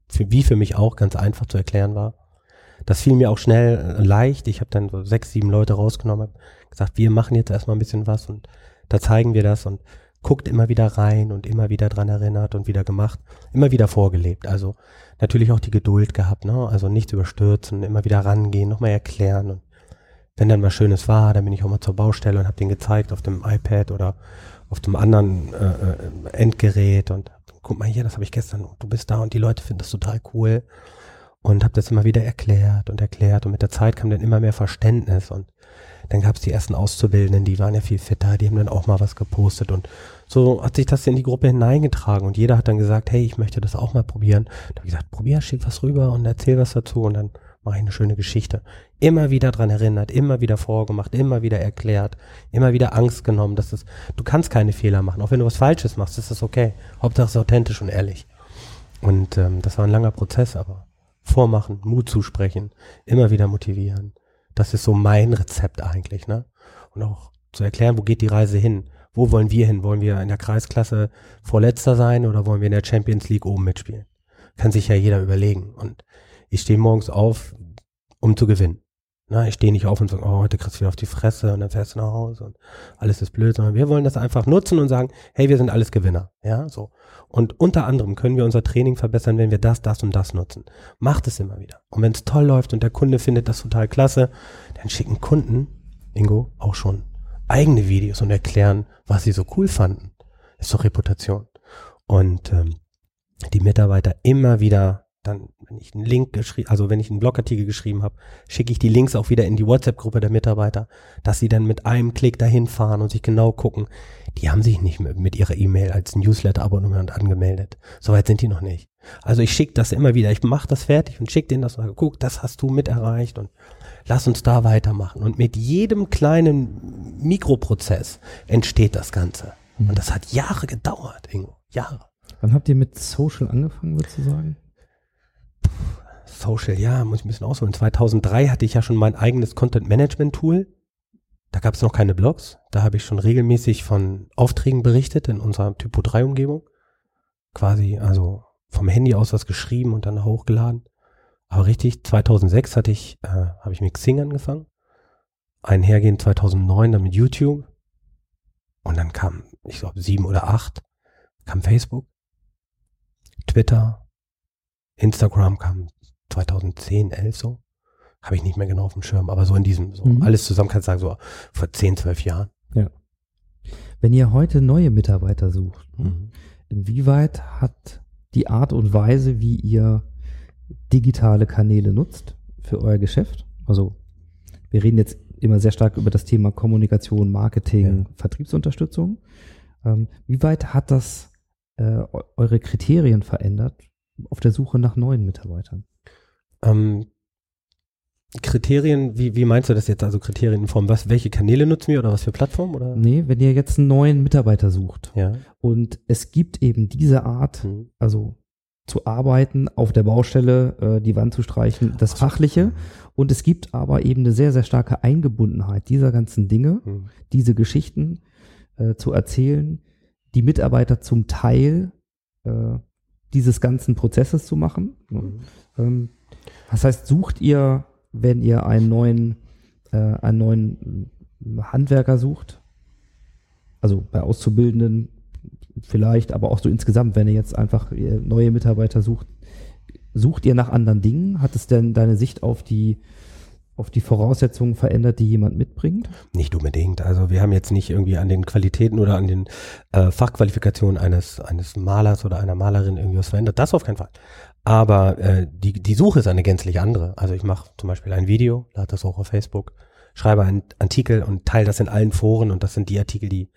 Speaker 3: für, wie für mich auch ganz einfach zu erklären war. Das fiel mir auch schnell äh, leicht. Ich habe dann so sechs, sieben Leute rausgenommen, hab gesagt, wir machen jetzt erstmal ein bisschen was und da zeigen wir das und guckt immer wieder rein und immer wieder dran erinnert und wieder gemacht, immer wieder vorgelebt. Also natürlich auch die Geduld gehabt, ne? Also nicht überstürzen, immer wieder rangehen, nochmal erklären und wenn dann was Schönes war, dann bin ich auch mal zur Baustelle und habe den gezeigt auf dem iPad oder auf dem anderen äh, äh Endgerät und guck mal hier, das habe ich gestern, du bist da und die Leute finden das total cool. Und habe das immer wieder erklärt und erklärt. Und mit der Zeit kam dann immer mehr Verständnis. Und dann gab es die ersten Auszubildenden, die waren ja viel fitter, die haben dann auch mal was gepostet. Und so hat sich das in die Gruppe hineingetragen. Und jeder hat dann gesagt, hey, ich möchte das auch mal probieren. Da habe ich gesagt, probier, schick was rüber und erzähl was dazu. Und dann mache ich eine schöne Geschichte. Immer wieder dran erinnert, immer wieder vorgemacht, immer wieder erklärt, immer wieder Angst genommen, dass es, du kannst keine Fehler machen. Auch wenn du was Falsches machst, ist das okay. Hauptsache es ist authentisch und ehrlich. Und ähm, das war ein langer Prozess, aber vormachen, Mut zusprechen, immer wieder motivieren. Das ist so mein Rezept eigentlich, ne? Und auch zu erklären, wo geht die Reise hin? Wo wollen wir hin? Wollen wir in der Kreisklasse vorletzter sein oder wollen wir in der Champions League oben mitspielen? Kann sich ja jeder überlegen. Und ich stehe morgens auf, um zu gewinnen. Na, ich stehe nicht auf und sage, oh, heute kriegst du wieder auf die Fresse und dann fährst du nach Hause und alles ist blöd, sondern wir wollen das einfach nutzen und sagen, hey, wir sind alles Gewinner. Ja, so. Und unter anderem können wir unser Training verbessern, wenn wir das, das und das nutzen. Macht es immer wieder. Und wenn es toll läuft und der Kunde findet das total klasse, dann schicken Kunden, Ingo, auch schon eigene Videos und erklären, was sie so cool fanden. Ist doch Reputation. Und ähm, die Mitarbeiter immer wieder dann, wenn ich einen Link geschrieben, also wenn ich einen Blogartikel geschrieben habe, schicke ich die Links auch wieder in die WhatsApp-Gruppe der Mitarbeiter, dass sie dann mit einem Klick dahin fahren und sich genau gucken. Die haben sich nicht mit, mit ihrer E-Mail als Newsletter-Abonnement angemeldet. Soweit sind die noch nicht. Also ich schicke das immer wieder. Ich mache das fertig und schicke denen das und sage, guck, das hast du mit erreicht und lass uns da weitermachen. Und mit jedem kleinen Mikroprozess entsteht das Ganze. Und das hat Jahre gedauert, Ingo. Jahre.
Speaker 1: Wann habt ihr mit Social angefangen, würdest du sagen?
Speaker 3: Social, ja, muss ich ein bisschen ausholen. 2003 hatte ich ja schon mein eigenes Content-Management-Tool. Da gab es noch keine Blogs. Da habe ich schon regelmäßig von Aufträgen berichtet in unserer Typo-3-Umgebung. Quasi, also vom Handy aus was geschrieben und dann hochgeladen. Aber richtig, 2006 hatte ich, äh, habe ich mit Xing angefangen. Einhergehend 2009 dann mit YouTube. Und dann kam, ich glaube, sieben oder acht, kam Facebook, Twitter, Instagram kam 2010, 11 so. Habe ich nicht mehr genau auf dem Schirm, aber so in diesem, so
Speaker 1: Mhm.
Speaker 3: alles zusammen kannst du sagen, so vor 10, 12 Jahren.
Speaker 1: Wenn ihr heute neue Mitarbeiter sucht, ne, inwieweit hat die Art und Weise, wie ihr digitale Kanäle nutzt für euer Geschäft? Also wir reden jetzt immer sehr stark über das Thema Kommunikation, Marketing, Vertriebsunterstützung. Ähm, wie weit hat das äh, eu- eure Kriterien verändert auf der Suche nach neuen Mitarbeitern?
Speaker 3: Ähm, Kriterien, wie, wie meinst du das jetzt? Also Kriterien in Form, was, welche Kanäle nutzen wir oder was für Plattformen? Oder?
Speaker 1: Nee, wenn ihr jetzt einen neuen Mitarbeiter sucht
Speaker 3: Ja.
Speaker 1: und es gibt eben diese Art,
Speaker 3: Hm.
Speaker 1: also zu arbeiten, auf der Baustelle äh, die Wand zu streichen, das Fachliche. Und es gibt aber eben eine sehr, sehr starke Eingebundenheit dieser ganzen Dinge,
Speaker 3: Hm.
Speaker 1: diese Geschichten äh, zu erzählen, die Mitarbeiter zum Teil äh, dieses ganzen Prozesses zu machen.
Speaker 3: Mhm.
Speaker 1: Ähm, das heißt, sucht ihr, wenn ihr einen neuen, äh, einen neuen Handwerker sucht, also bei Auszubildenden vielleicht, aber auch so insgesamt, wenn ihr jetzt einfach äh, neue Mitarbeiter sucht, sucht ihr nach anderen Dingen? Hat es denn deine Sicht auf die, auf die Voraussetzungen verändert, die jemand mitbringt?
Speaker 3: Nicht unbedingt. Also wir haben jetzt nicht irgendwie an den Qualitäten oder an den äh, Fachqualifikationen eines, eines Malers oder einer Malerin irgendwie was verändert. Das auf keinen Fall. Aber äh, die, die Suche ist eine gänzlich andere. Also ich mache zum Beispiel ein Video, lade das auch auf Facebook, schreibe einen Artikel und teile das in allen Foren und das sind die Artikel, die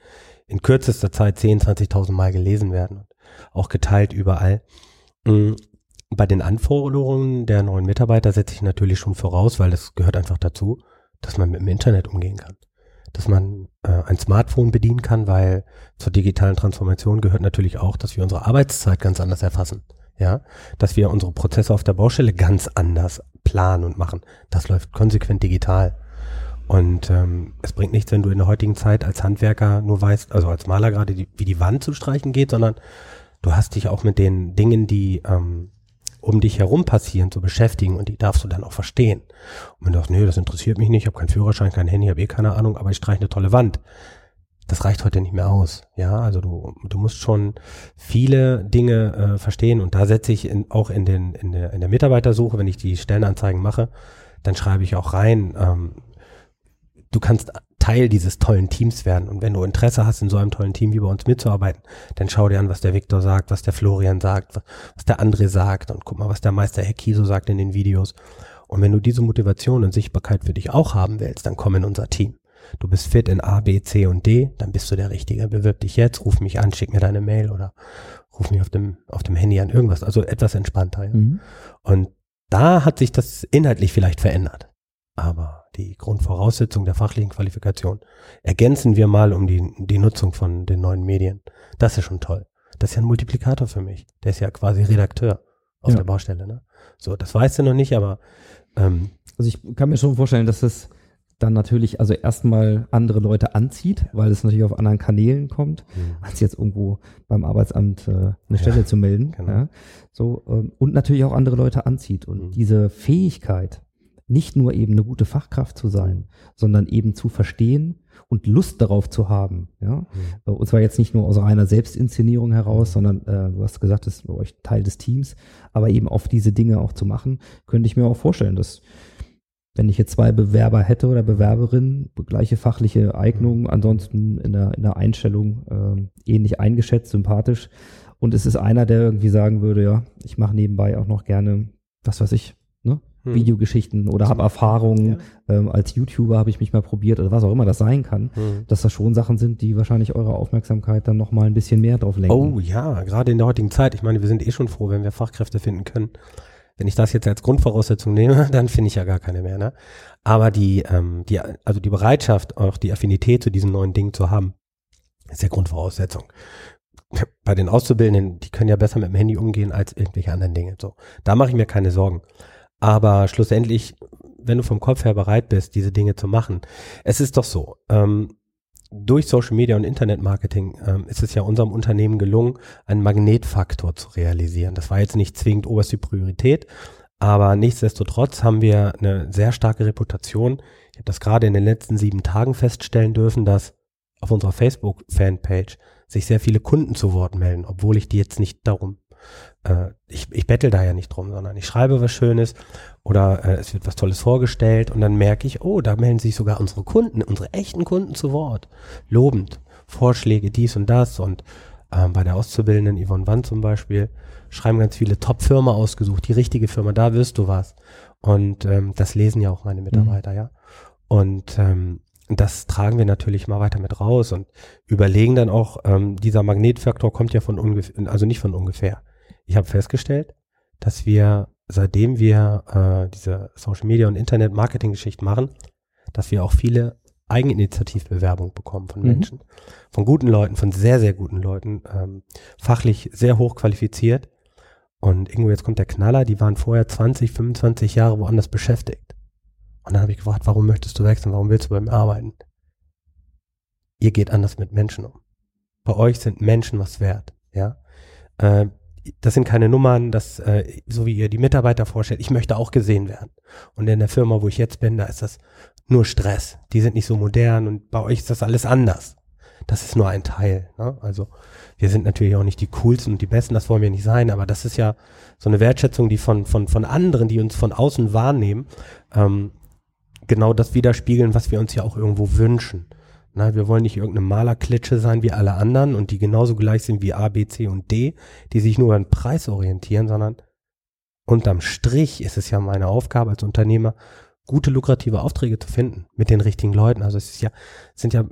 Speaker 3: in kürzester Zeit 10, 20.000 Mal gelesen werden und auch geteilt überall. Bei den Anforderungen der neuen Mitarbeiter setze ich natürlich schon voraus, weil das gehört einfach dazu, dass man mit dem Internet umgehen kann. Dass man äh, ein Smartphone bedienen kann, weil zur digitalen Transformation gehört natürlich auch, dass wir unsere Arbeitszeit ganz anders erfassen. Ja, dass wir unsere Prozesse auf der Baustelle ganz anders planen und machen. Das läuft konsequent digital. Und ähm, es bringt nichts, wenn du in der heutigen Zeit als Handwerker nur weißt, also als Maler gerade, die, wie die Wand zu streichen geht, sondern du hast dich auch mit den Dingen, die ähm, um dich herum passieren, zu beschäftigen und die darfst du dann auch verstehen. Und wenn du sagst, nee, das interessiert mich nicht, ich habe keinen Führerschein, kein Handy, habe eh keine Ahnung, aber ich streiche eine tolle Wand. Das reicht heute nicht mehr aus. Ja, also du, du musst schon viele Dinge äh, verstehen und da setze ich in, auch in, den, in, der, in der Mitarbeitersuche, wenn ich die Stellenanzeigen mache, dann schreibe ich auch rein, ähm, du kannst Teil dieses tollen Teams werden. Und wenn du Interesse hast, in so einem tollen Team wie bei uns mitzuarbeiten, dann schau dir an, was der Viktor sagt, was der Florian sagt, was, der André sagt und guck mal, was der Meister Herr Kiso sagt in den Videos. Und wenn du diese Motivation und Sichtbarkeit für dich auch haben willst, dann komm in unser Team. Du bist fit in A, B, C und D, dann bist du der Richtige. Bewirb dich jetzt, ruf mich an, schick mir deine Mail oder ruf mich auf dem, auf dem Handy an, irgendwas. Also etwas entspannter. Ja.
Speaker 1: Mhm.
Speaker 3: Und da hat sich das inhaltlich vielleicht verändert. Aber die Grundvoraussetzung der fachlichen Qualifikation ergänzen wir mal um die, die Nutzung von den neuen Medien. Das ist schon toll. Das ist ja ein Multiplikator für mich. Der ist ja quasi Redakteur auf
Speaker 1: Ja.
Speaker 3: der Baustelle. Ne? So, das weißt du noch nicht, aber ähm,
Speaker 1: Also ich kann mir schon vorstellen, dass es dann natürlich also erstmal andere Leute anzieht, weil es natürlich auf anderen Kanälen kommt, als jetzt irgendwo beim Arbeitsamt äh, eine Stelle zu melden.
Speaker 3: genau.
Speaker 1: Ja, so ähm, und natürlich auch andere Leute anzieht und
Speaker 3: Mhm.
Speaker 1: diese Fähigkeit nicht nur eben eine gute Fachkraft zu sein, sondern eben zu verstehen und Lust darauf zu haben. Ja?
Speaker 3: Mhm.
Speaker 1: Und zwar jetzt nicht nur aus reiner Selbstinszenierung heraus, sondern äh, du hast gesagt, das ist bei euch Teil des Teams, aber eben auf diese Dinge auch zu machen, könnte ich mir auch vorstellen, dass wenn ich jetzt zwei Bewerber hätte oder Bewerberinnen, gleiche fachliche Eignung, ansonsten in der, in der Einstellung ähm, ähnlich eingeschätzt, sympathisch. Und es ist einer, der irgendwie sagen würde, ja, ich mache nebenbei auch noch gerne, was weiß ich?
Speaker 3: Hm.
Speaker 1: Videogeschichten oder habe Erfahrungen. Ähm, als YouTuber habe ich mich mal probiert oder was auch immer das sein kann,
Speaker 3: Hm.
Speaker 1: dass das schon Sachen sind, die wahrscheinlich eure Aufmerksamkeit dann nochmal ein bisschen mehr drauf lenken.
Speaker 3: Oh ja, gerade in der heutigen Zeit. Ich meine, wir sind eh schon froh, wenn wir Fachkräfte finden können. Wenn ich das jetzt als Grundvoraussetzung nehme, <laughs> dann finde ich ja gar keine mehr. Ne? Aber die, ähm, die, also die Bereitschaft, auch die Affinität zu diesen neuen Dingen zu haben, ist ja Grundvoraussetzung. Bei den Auszubildenden, die können ja besser mit dem Handy umgehen als irgendwelche anderen Dinge. So, da mache ich mir keine Sorgen. Aber schlussendlich, wenn du vom Kopf her bereit bist, diese Dinge zu machen, es ist doch so. Ähm, durch Social Media und Internetmarketing ähm, ist es ja unserem Unternehmen gelungen, einen Magnetfaktor zu realisieren. Das war jetzt nicht zwingend oberste Priorität, aber nichtsdestotrotz haben wir eine sehr starke Reputation. Ich habe das gerade in den letzten sieben Tagen feststellen dürfen, dass auf unserer Facebook-Fanpage sich sehr viele Kunden zu Wort melden, obwohl ich die jetzt nicht darum, äh, ich, ich bettel da ja nicht drum, sondern ich schreibe was Schönes oder äh, es wird was Tolles vorgestellt und dann merke ich, oh, da melden sich sogar unsere Kunden, unsere echten Kunden zu Wort, lobend, Vorschläge, dies und das und ähm, bei der Auszubildenden Yvonne Wann zum Beispiel schreiben ganz viele Top-Firma ausgesucht, die richtige Firma, da wirst du was. Und ähm, das lesen ja auch meine Mitarbeiter, ja. Und ähm, das tragen wir natürlich mal weiter mit raus und überlegen dann auch, ähm, dieser Magnetfaktor kommt ja von ungefähr, also nicht von ungefähr. Ich habe festgestellt, dass wir, seitdem wir äh, diese Social Media und Internet-Marketing-Geschichte machen, dass wir auch viele Eigeninitiativbewerbungen bekommen von
Speaker 1: Mhm.
Speaker 3: Menschen, von guten Leuten, von sehr, sehr guten Leuten, ähm, fachlich sehr hoch qualifiziert. Und irgendwo jetzt kommt der Knaller, die waren vorher 20, 25 Jahre woanders beschäftigt. Und dann habe ich gefragt, warum möchtest du wechseln, warum willst du bei mir arbeiten? Ihr geht anders mit Menschen um. Bei euch sind Menschen was wert, ja. Äh, das sind keine Nummern, das, äh, so wie ihr die Mitarbeiter vorstellt, ich möchte auch gesehen werden. Und in der Firma, wo ich jetzt bin, da ist das nur Stress. Die sind nicht so modern und bei euch ist das alles anders. Das ist nur ein Teil. Ne? Also wir sind natürlich auch nicht die coolsten und die besten, das wollen wir nicht sein, aber das ist ja so eine Wertschätzung, die von, von, von anderen, die uns von außen wahrnehmen, ähm, genau das widerspiegeln, was wir uns ja auch irgendwo wünschen. Na, wir wollen nicht irgendeine Malerklitsche sein wie alle anderen und die genauso gleich sind wie A, B, C und D, die sich nur an Preis orientieren, sondern unterm Strich ist es ja meine Aufgabe als Unternehmer, gute lukrative Aufträge zu finden mit den richtigen Leuten. Also es ist ja, es sind ja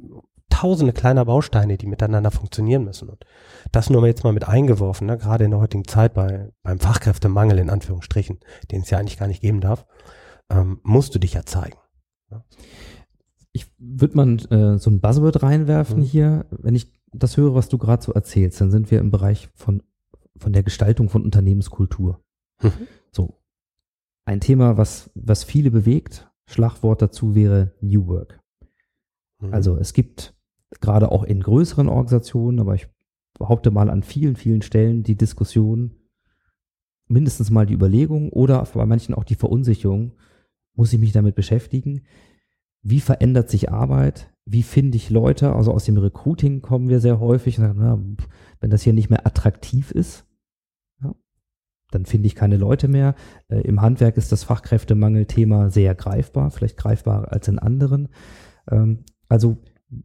Speaker 3: tausende kleiner Bausteine, die miteinander funktionieren müssen. Und das nur jetzt mal mit eingeworfen, ne? gerade in der heutigen Zeit bei, beim Fachkräftemangel in Anführungsstrichen, den es ja eigentlich gar nicht geben darf, ähm, musst du dich ja zeigen.
Speaker 1: Ich würde mal äh, so ein Buzzword reinwerfen
Speaker 3: Mhm.
Speaker 1: hier. Wenn ich das höre, was du gerade so erzählst, dann sind wir im Bereich von, von der Gestaltung von Unternehmenskultur.
Speaker 3: Mhm.
Speaker 1: So. Ein Thema, was, was viele bewegt. Schlagwort dazu wäre New Work.
Speaker 3: Mhm.
Speaker 1: Also es gibt gerade auch in größeren Organisationen, aber ich behaupte mal an vielen, vielen Stellen die Diskussion, mindestens mal die Überlegung oder bei manchen auch die Verunsicherung, muss ich mich damit beschäftigen? Wie verändert sich Arbeit? Wie finde ich Leute? Also aus dem Recruiting kommen wir sehr häufig und sagen, na, wenn das hier nicht mehr attraktiv ist, ja, dann finde ich keine Leute mehr. Äh, Im Handwerk ist das Fachkräftemangelthema sehr greifbar, vielleicht greifbarer als in anderen. Ähm, also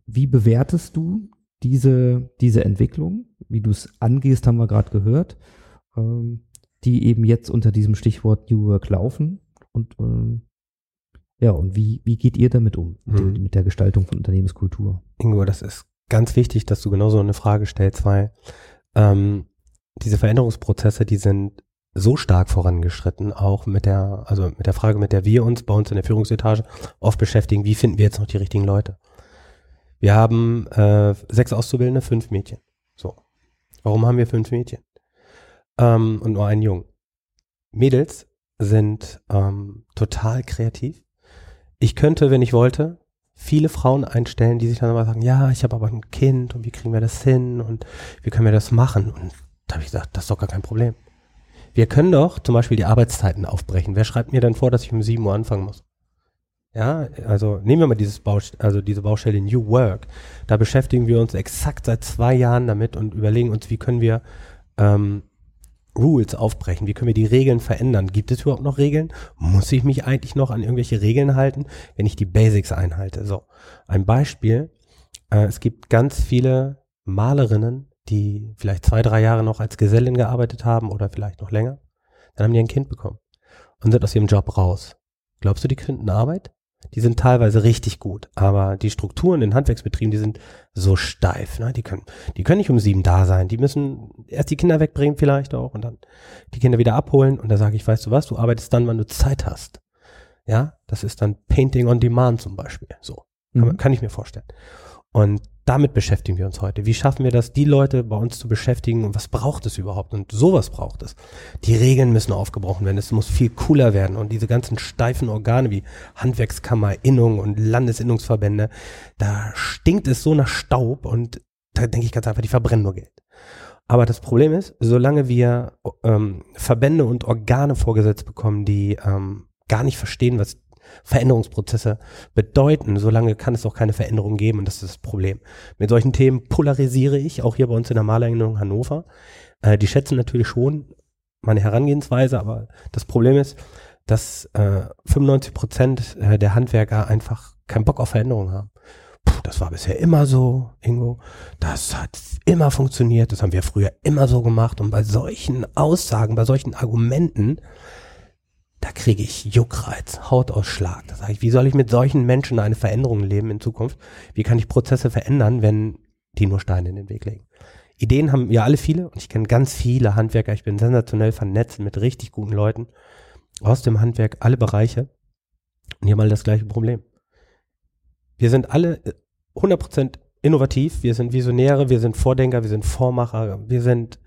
Speaker 1: wie bewertest du diese, diese Entwicklung? Wie du es angehst, haben wir gerade gehört, ähm, die eben jetzt unter diesem Stichwort New Work laufen. Und ähm, ja, und wie, wie geht ihr damit um, mit, der, mit der Gestaltung von Unternehmenskultur?
Speaker 3: Ingo, das ist ganz wichtig, dass du genau so eine Frage stellst, weil ähm, diese Veränderungsprozesse, die sind so stark vorangeschritten, auch mit der, also mit der Frage, mit der wir uns bei uns in der Führungsetage oft beschäftigen, wie finden wir jetzt noch die richtigen Leute? Wir haben äh, sechs Auszubildende, fünf Mädchen. So. Warum haben wir fünf Mädchen? Ähm, und nur einen Jungen. Mädels sind ähm, total kreativ. Ich könnte, wenn ich wollte, viele Frauen einstellen, die sich dann immer sagen, ja, ich habe aber ein Kind und wie kriegen wir das hin und wie können wir das machen? Und da habe ich gesagt, das ist doch gar kein Problem. Wir können doch zum Beispiel die Arbeitszeiten aufbrechen. Wer schreibt mir denn vor, dass ich um 7 Uhr anfangen muss? Ja, also nehmen wir mal dieses Baust also diese Baustelle New Work. Da beschäftigen wir uns exakt seit zwei Jahren damit und überlegen uns, wie können wir ähm, Rules aufbrechen? Wie können wir die Regeln verändern? Gibt es überhaupt noch Regeln? Muss ich mich eigentlich noch an irgendwelche Regeln halten, wenn ich die Basics einhalte? So, ein Beispiel. Äh, es gibt ganz viele Malerinnen, die vielleicht zwei, drei Jahre noch als Gesellin gearbeitet haben oder vielleicht noch länger. Dann haben die ein Kind bekommen und sind aus ihrem Job raus. Glaubst du, die könnten Arbeit? Die sind teilweise richtig gut, aber die Strukturen in Handwerksbetrieben, die sind so steif, ne? Die können, die können nicht um sieben da sein. Die müssen erst die Kinder wegbringen vielleicht auch und dann die Kinder wieder abholen und da sage ich, weißt du was, du arbeitest dann, wann du Zeit hast. Ja, das ist dann Painting on Demand zum Beispiel. So. Kann,
Speaker 1: Mhm.
Speaker 3: kann ich mir vorstellen. Und damit beschäftigen wir uns heute. Wie schaffen wir das, die Leute bei uns zu beschäftigen und was braucht es überhaupt? Und sowas braucht es. Die Regeln müssen aufgebrochen werden. Es muss viel cooler werden. Und diese ganzen steifen Organe wie Handwerkskammer, Innung und Landesinnungsverbände, da stinkt es so nach Staub und da denke ich ganz einfach, die verbrennen nur Geld. Aber das Problem ist, solange wir ähm, Verbände und Organe vorgesetzt bekommen, die ähm, gar nicht verstehen, was Veränderungsprozesse bedeuten, solange kann es auch keine Veränderung geben und das ist das Problem. Mit solchen Themen polarisiere ich, auch hier bei uns in der Malerinnung Hannover. Äh, die schätzen natürlich schon meine Herangehensweise, aber das Problem ist, dass äh, 95 Prozent äh, der Handwerker einfach keinen Bock auf Veränderung haben. Puh, das war bisher immer so, Ingo. Das hat immer funktioniert. Das haben wir früher immer so gemacht. Und bei solchen Aussagen, bei solchen Argumenten, da kriege ich Juckreiz, Hautausschlag. Da sage ich, wie soll ich mit solchen Menschen eine Veränderung leben in Zukunft? Wie kann ich Prozesse verändern, wenn die nur Steine in den Weg legen? Ideen haben ja alle viele und ich kenne ganz viele Handwerker. Ich bin sensationell vernetzt mit richtig guten Leuten aus dem Handwerk, alle Bereiche. Und haben alle das gleiche Problem. Wir sind alle äh, 100% innovativ, wir sind Visionäre, wir sind Vordenker, wir sind Vormacher, wir sind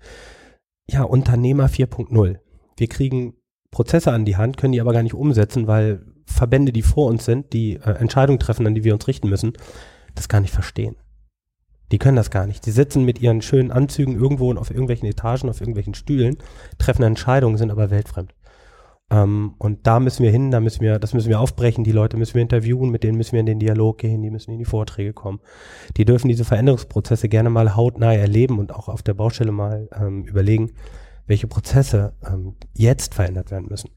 Speaker 3: ja Unternehmer 4.0. Wir kriegen Prozesse an die Hand, können die aber gar nicht umsetzen, weil Verbände, die vor uns sind, die äh, Entscheidungen treffen, an die wir uns richten müssen, das gar nicht verstehen. Die können das gar nicht. Die sitzen mit ihren schönen Anzügen irgendwo auf irgendwelchen Etagen, auf irgendwelchen Stühlen, treffen Entscheidungen, sind aber weltfremd. Ähm, und da müssen wir hin, da müssen wir, das müssen wir aufbrechen, die Leute müssen wir interviewen, mit denen müssen wir in den Dialog gehen, die müssen in die Vorträge kommen. Die dürfen diese Veränderungsprozesse gerne mal hautnah erleben und auch auf der Baustelle mal ähm, überlegen, welche Prozesse ähm, jetzt verändert werden müssen.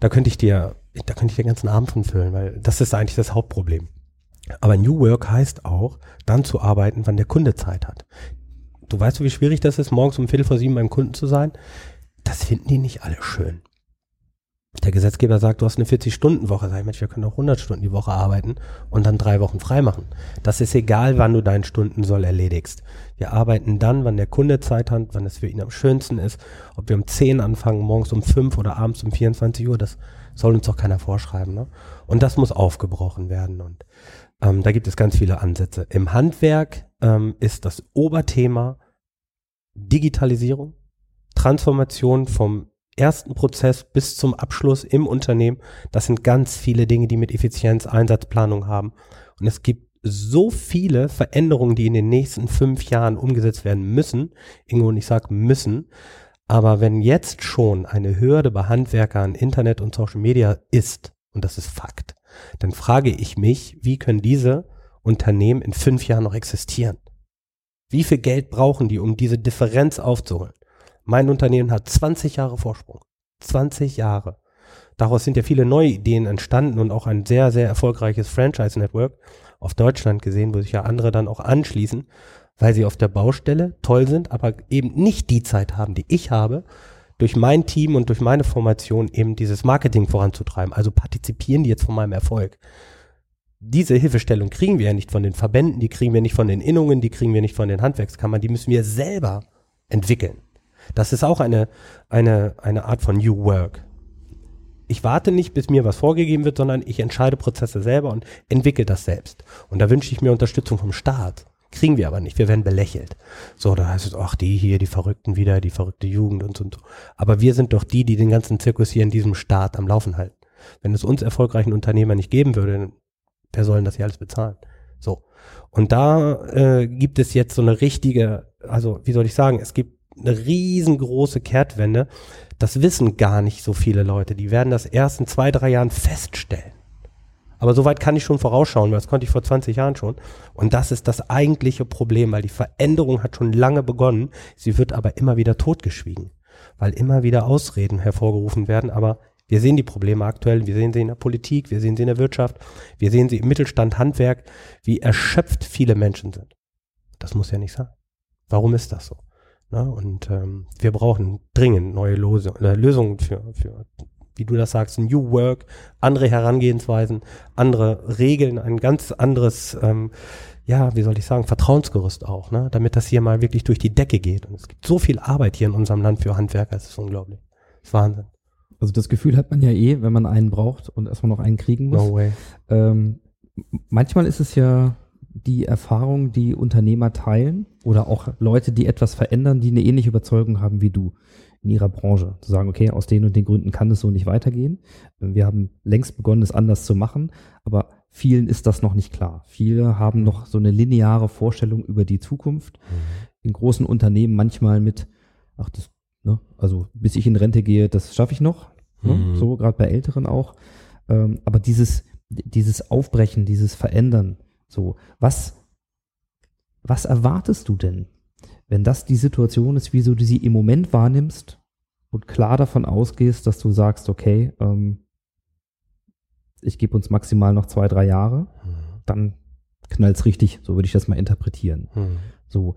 Speaker 3: Da könnte ich dir, da könnte ich den ganzen Abend von füllen, weil das ist eigentlich das Hauptproblem. Aber New Work heißt auch, dann zu arbeiten, wann der Kunde Zeit hat. Du weißt, wie schwierig das ist, morgens um Viertel vor sieben beim Kunden zu sein? Das finden die nicht alle schön. Der Gesetzgeber sagt, du hast eine 40-Stunden-Woche. Sag ich, Mensch, wir können auch 100 Stunden die Woche arbeiten und dann drei Wochen frei machen. Das ist egal, wann du deinen Stundensoll erledigst. Wir arbeiten dann, wann der Kunde Zeit hat, wann es für ihn am schönsten ist. Ob wir um 10 anfangen, morgens um 5 oder abends um 24 Uhr, das soll uns doch keiner vorschreiben. Ne? Und das muss aufgebrochen werden. Und ähm, da gibt es ganz viele Ansätze. Im Handwerk ähm, ist das Oberthema Digitalisierung, Transformation vom ersten Prozess bis zum Abschluss im Unternehmen. Das sind ganz viele Dinge, die mit Effizienz, Einsatzplanung haben. Und es gibt so viele Veränderungen, die in den nächsten fünf Jahren umgesetzt werden müssen. Ingo und ich sage müssen. Aber wenn jetzt schon eine Hürde bei Handwerkern, Internet und Social Media ist, und das ist Fakt, dann frage ich mich, wie können diese Unternehmen in fünf Jahren noch existieren? Wie viel Geld brauchen die, um diese Differenz aufzuholen? Mein Unternehmen hat 20 Jahre Vorsprung. 20 Jahre. Daraus sind ja viele neue Ideen entstanden und auch ein sehr, sehr erfolgreiches Franchise-Network auf Deutschland gesehen, wo sich ja andere dann auch anschließen, weil sie auf der Baustelle toll sind, aber eben nicht die Zeit haben, die ich habe, durch mein Team und durch meine Formation eben dieses Marketing voranzutreiben. Also partizipieren die jetzt von meinem Erfolg. Diese Hilfestellung kriegen wir ja nicht von den Verbänden, die kriegen wir nicht von den Innungen, die kriegen wir nicht von den Handwerkskammern, die müssen wir selber entwickeln. Das ist auch eine, eine, eine Art von New Work. Ich warte nicht, bis mir was vorgegeben wird, sondern ich entscheide Prozesse selber und entwickle das selbst. Und da wünsche ich mir Unterstützung vom Staat. Kriegen wir aber nicht. Wir werden belächelt. So, da heißt es, ach, die hier, die Verrückten wieder, die verrückte Jugend und so und so. Aber wir sind doch die, die den ganzen Zirkus hier in diesem Staat am Laufen halten. Wenn es uns erfolgreichen Unternehmer nicht geben würde, wer soll denn das hier alles bezahlen? So. Und da äh, gibt es jetzt so eine richtige, also wie soll ich sagen, es gibt eine riesengroße Kehrtwende. Das wissen gar nicht so viele Leute. Die werden das erst in zwei, drei Jahren feststellen. Aber soweit kann ich schon vorausschauen, weil das konnte ich vor 20 Jahren schon. Und das ist das eigentliche Problem, weil die Veränderung hat schon lange begonnen. Sie wird aber immer wieder totgeschwiegen, weil immer wieder Ausreden hervorgerufen werden. Aber wir sehen die Probleme aktuell, wir sehen sie in der Politik, wir sehen sie in der Wirtschaft, wir sehen sie im Mittelstand, Handwerk, wie erschöpft viele Menschen sind. Das muss ja nicht sein. Warum ist das so? Na, und ähm, wir brauchen dringend neue Lose, äh, Lösungen für, für wie du das sagst, New Work, andere Herangehensweisen, andere Regeln, ein ganz anderes, ähm, ja, wie soll ich sagen, Vertrauensgerüst auch, ne? damit das hier mal wirklich durch die Decke geht. Und es gibt so viel Arbeit hier in unserem Land für Handwerker, es ist unglaublich. Das ist Wahnsinn.
Speaker 1: Also das Gefühl hat man ja eh, wenn man einen braucht und erstmal noch einen kriegen muss.
Speaker 3: No way.
Speaker 1: Ähm, manchmal ist es ja die Erfahrung, die Unternehmer teilen oder auch Leute, die etwas verändern, die eine ähnliche Überzeugung haben wie du in ihrer Branche. Zu sagen, okay, aus den und den Gründen kann es so nicht weitergehen. Wir haben längst begonnen, es anders zu machen, aber vielen ist das noch nicht klar. Viele haben noch so eine lineare Vorstellung über die Zukunft. Mhm. In großen Unternehmen manchmal mit, ach, das, ne, also bis ich in Rente gehe, das schaffe ich noch. Ne? Mhm. So, gerade bei Älteren auch. Ähm, aber dieses, dieses Aufbrechen, dieses Verändern, so, was, was erwartest du denn wenn das die Situation ist, wieso du sie im Moment wahrnimmst und klar davon ausgehst, dass du sagst, okay, ähm, ich gebe uns maximal noch zwei, drei Jahre, mhm. dann knallt's richtig, so würde ich das mal interpretieren. Mhm. So.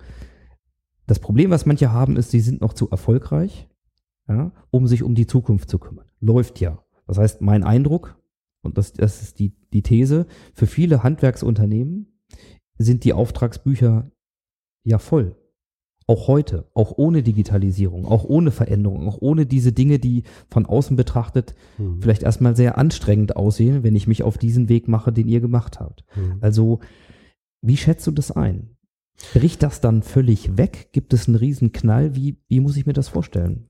Speaker 1: Das Problem, was manche haben, ist, sie sind noch zu erfolgreich, ja, um sich um die Zukunft zu kümmern. Läuft ja. Das heißt, mein Eindruck, und das, das ist die, die These, für viele Handwerksunternehmen sind die Auftragsbücher ja voll. Auch heute, auch ohne Digitalisierung, auch ohne Veränderung, auch ohne diese Dinge, die von außen betrachtet mhm. vielleicht erstmal sehr anstrengend aussehen, wenn ich mich auf diesen Weg mache, den ihr gemacht habt. Mhm. Also, wie schätzt du das ein? Bricht das dann völlig weg? Gibt es einen riesen Knall? Wie, wie muss ich mir das vorstellen?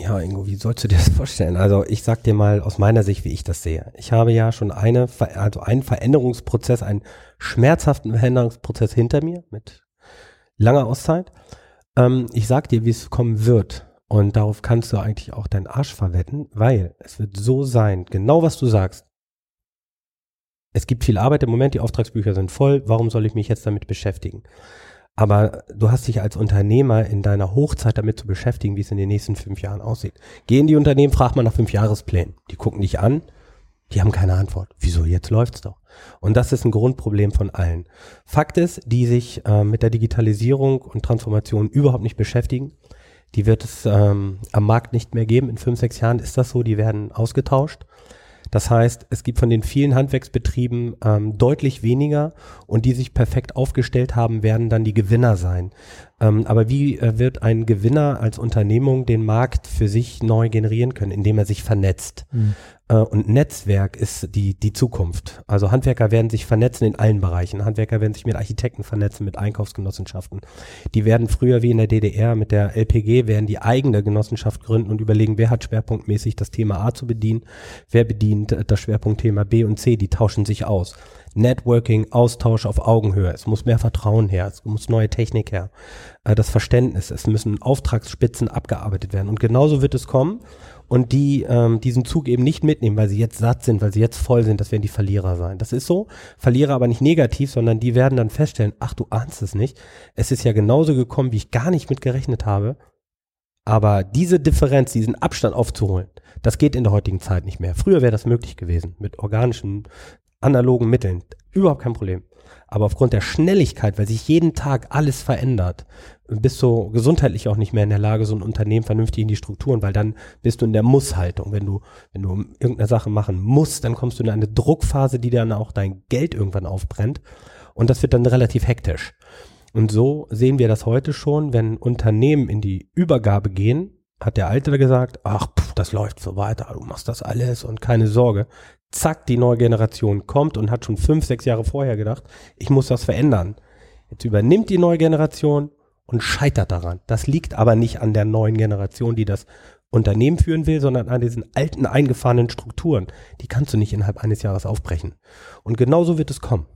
Speaker 3: Ja, Ingo, wie sollst du dir das vorstellen? Also ich sag dir mal aus meiner Sicht, wie ich das sehe. Ich habe ja schon eine, also einen Veränderungsprozess, einen schmerzhaften Veränderungsprozess hinter mir mit lange Auszeit. Ähm, ich sag dir, wie es kommen wird. Und darauf kannst du eigentlich auch deinen Arsch verwetten, weil es wird so sein, genau was du sagst. Es gibt viel Arbeit im Moment, die Auftragsbücher sind voll, warum soll ich mich jetzt damit beschäftigen? Aber du hast dich als Unternehmer in deiner Hochzeit damit zu beschäftigen, wie es in den nächsten fünf Jahren aussieht. Gehen die Unternehmen, fragt man nach fünf Jahresplänen. Die gucken dich an, die haben keine Antwort. Wieso? Jetzt läuft's doch. Und das ist ein Grundproblem von allen. Fakt ist, die sich äh, mit der Digitalisierung und Transformation überhaupt nicht beschäftigen, die wird es ähm, am Markt nicht mehr geben. In fünf, sechs Jahren ist das so, die werden ausgetauscht. Das heißt, es gibt von den vielen Handwerksbetrieben ähm, deutlich weniger und die sich perfekt aufgestellt haben, werden dann die Gewinner sein. Ähm, aber wie äh, wird ein Gewinner als Unternehmung den Markt für sich neu generieren können, indem er sich vernetzt? Mhm. Äh, und Netzwerk ist die, die Zukunft. Also Handwerker werden sich vernetzen in allen Bereichen. Handwerker werden sich mit Architekten vernetzen, mit Einkaufsgenossenschaften. Die werden früher wie in der DDR mit der LPG werden die eigene Genossenschaft gründen und überlegen, wer hat schwerpunktmäßig das Thema A zu bedienen, wer bedient das Schwerpunktthema B und C. Die tauschen sich aus. Networking, Austausch auf Augenhöhe. Es muss mehr Vertrauen her, es muss neue Technik her. Äh, das Verständnis, es müssen Auftragsspitzen abgearbeitet werden. Und genauso wird es kommen und die ähm, diesen Zug eben nicht mitnehmen, weil sie jetzt satt sind, weil sie jetzt voll sind, das werden die Verlierer sein. Das ist so. Verlierer aber nicht negativ, sondern die werden dann feststellen, ach, du ahnst es nicht. Es ist ja genauso gekommen, wie ich gar nicht mit gerechnet habe. Aber diese Differenz, diesen Abstand aufzuholen, das geht in der heutigen Zeit nicht mehr. Früher wäre das möglich gewesen mit organischen, analogen Mitteln. Überhaupt kein Problem. Aber aufgrund der Schnelligkeit, weil sich jeden Tag alles verändert, bist du gesundheitlich auch nicht mehr in der Lage, so ein Unternehmen vernünftig in die Strukturen, weil dann bist du in der Muss-Haltung. Wenn du, wenn du irgendeine Sache machen musst, dann kommst du in eine Druckphase, die dann auch dein Geld irgendwann aufbrennt. Und das wird dann relativ hektisch. Und so sehen wir das heute schon, wenn Unternehmen in die Übergabe gehen, hat der Alte gesagt, ach, pff, das läuft so weiter, du machst das alles und keine Sorge zack, die neue Generation kommt und hat schon fünf, sechs Jahre vorher gedacht, ich muss das verändern. Jetzt übernimmt die neue Generation und scheitert daran. Das liegt aber nicht an der neuen Generation, die das Unternehmen führen will, sondern an diesen alten eingefahrenen Strukturen. Die kannst du nicht innerhalb eines Jahres aufbrechen. Und genauso wird es kommen.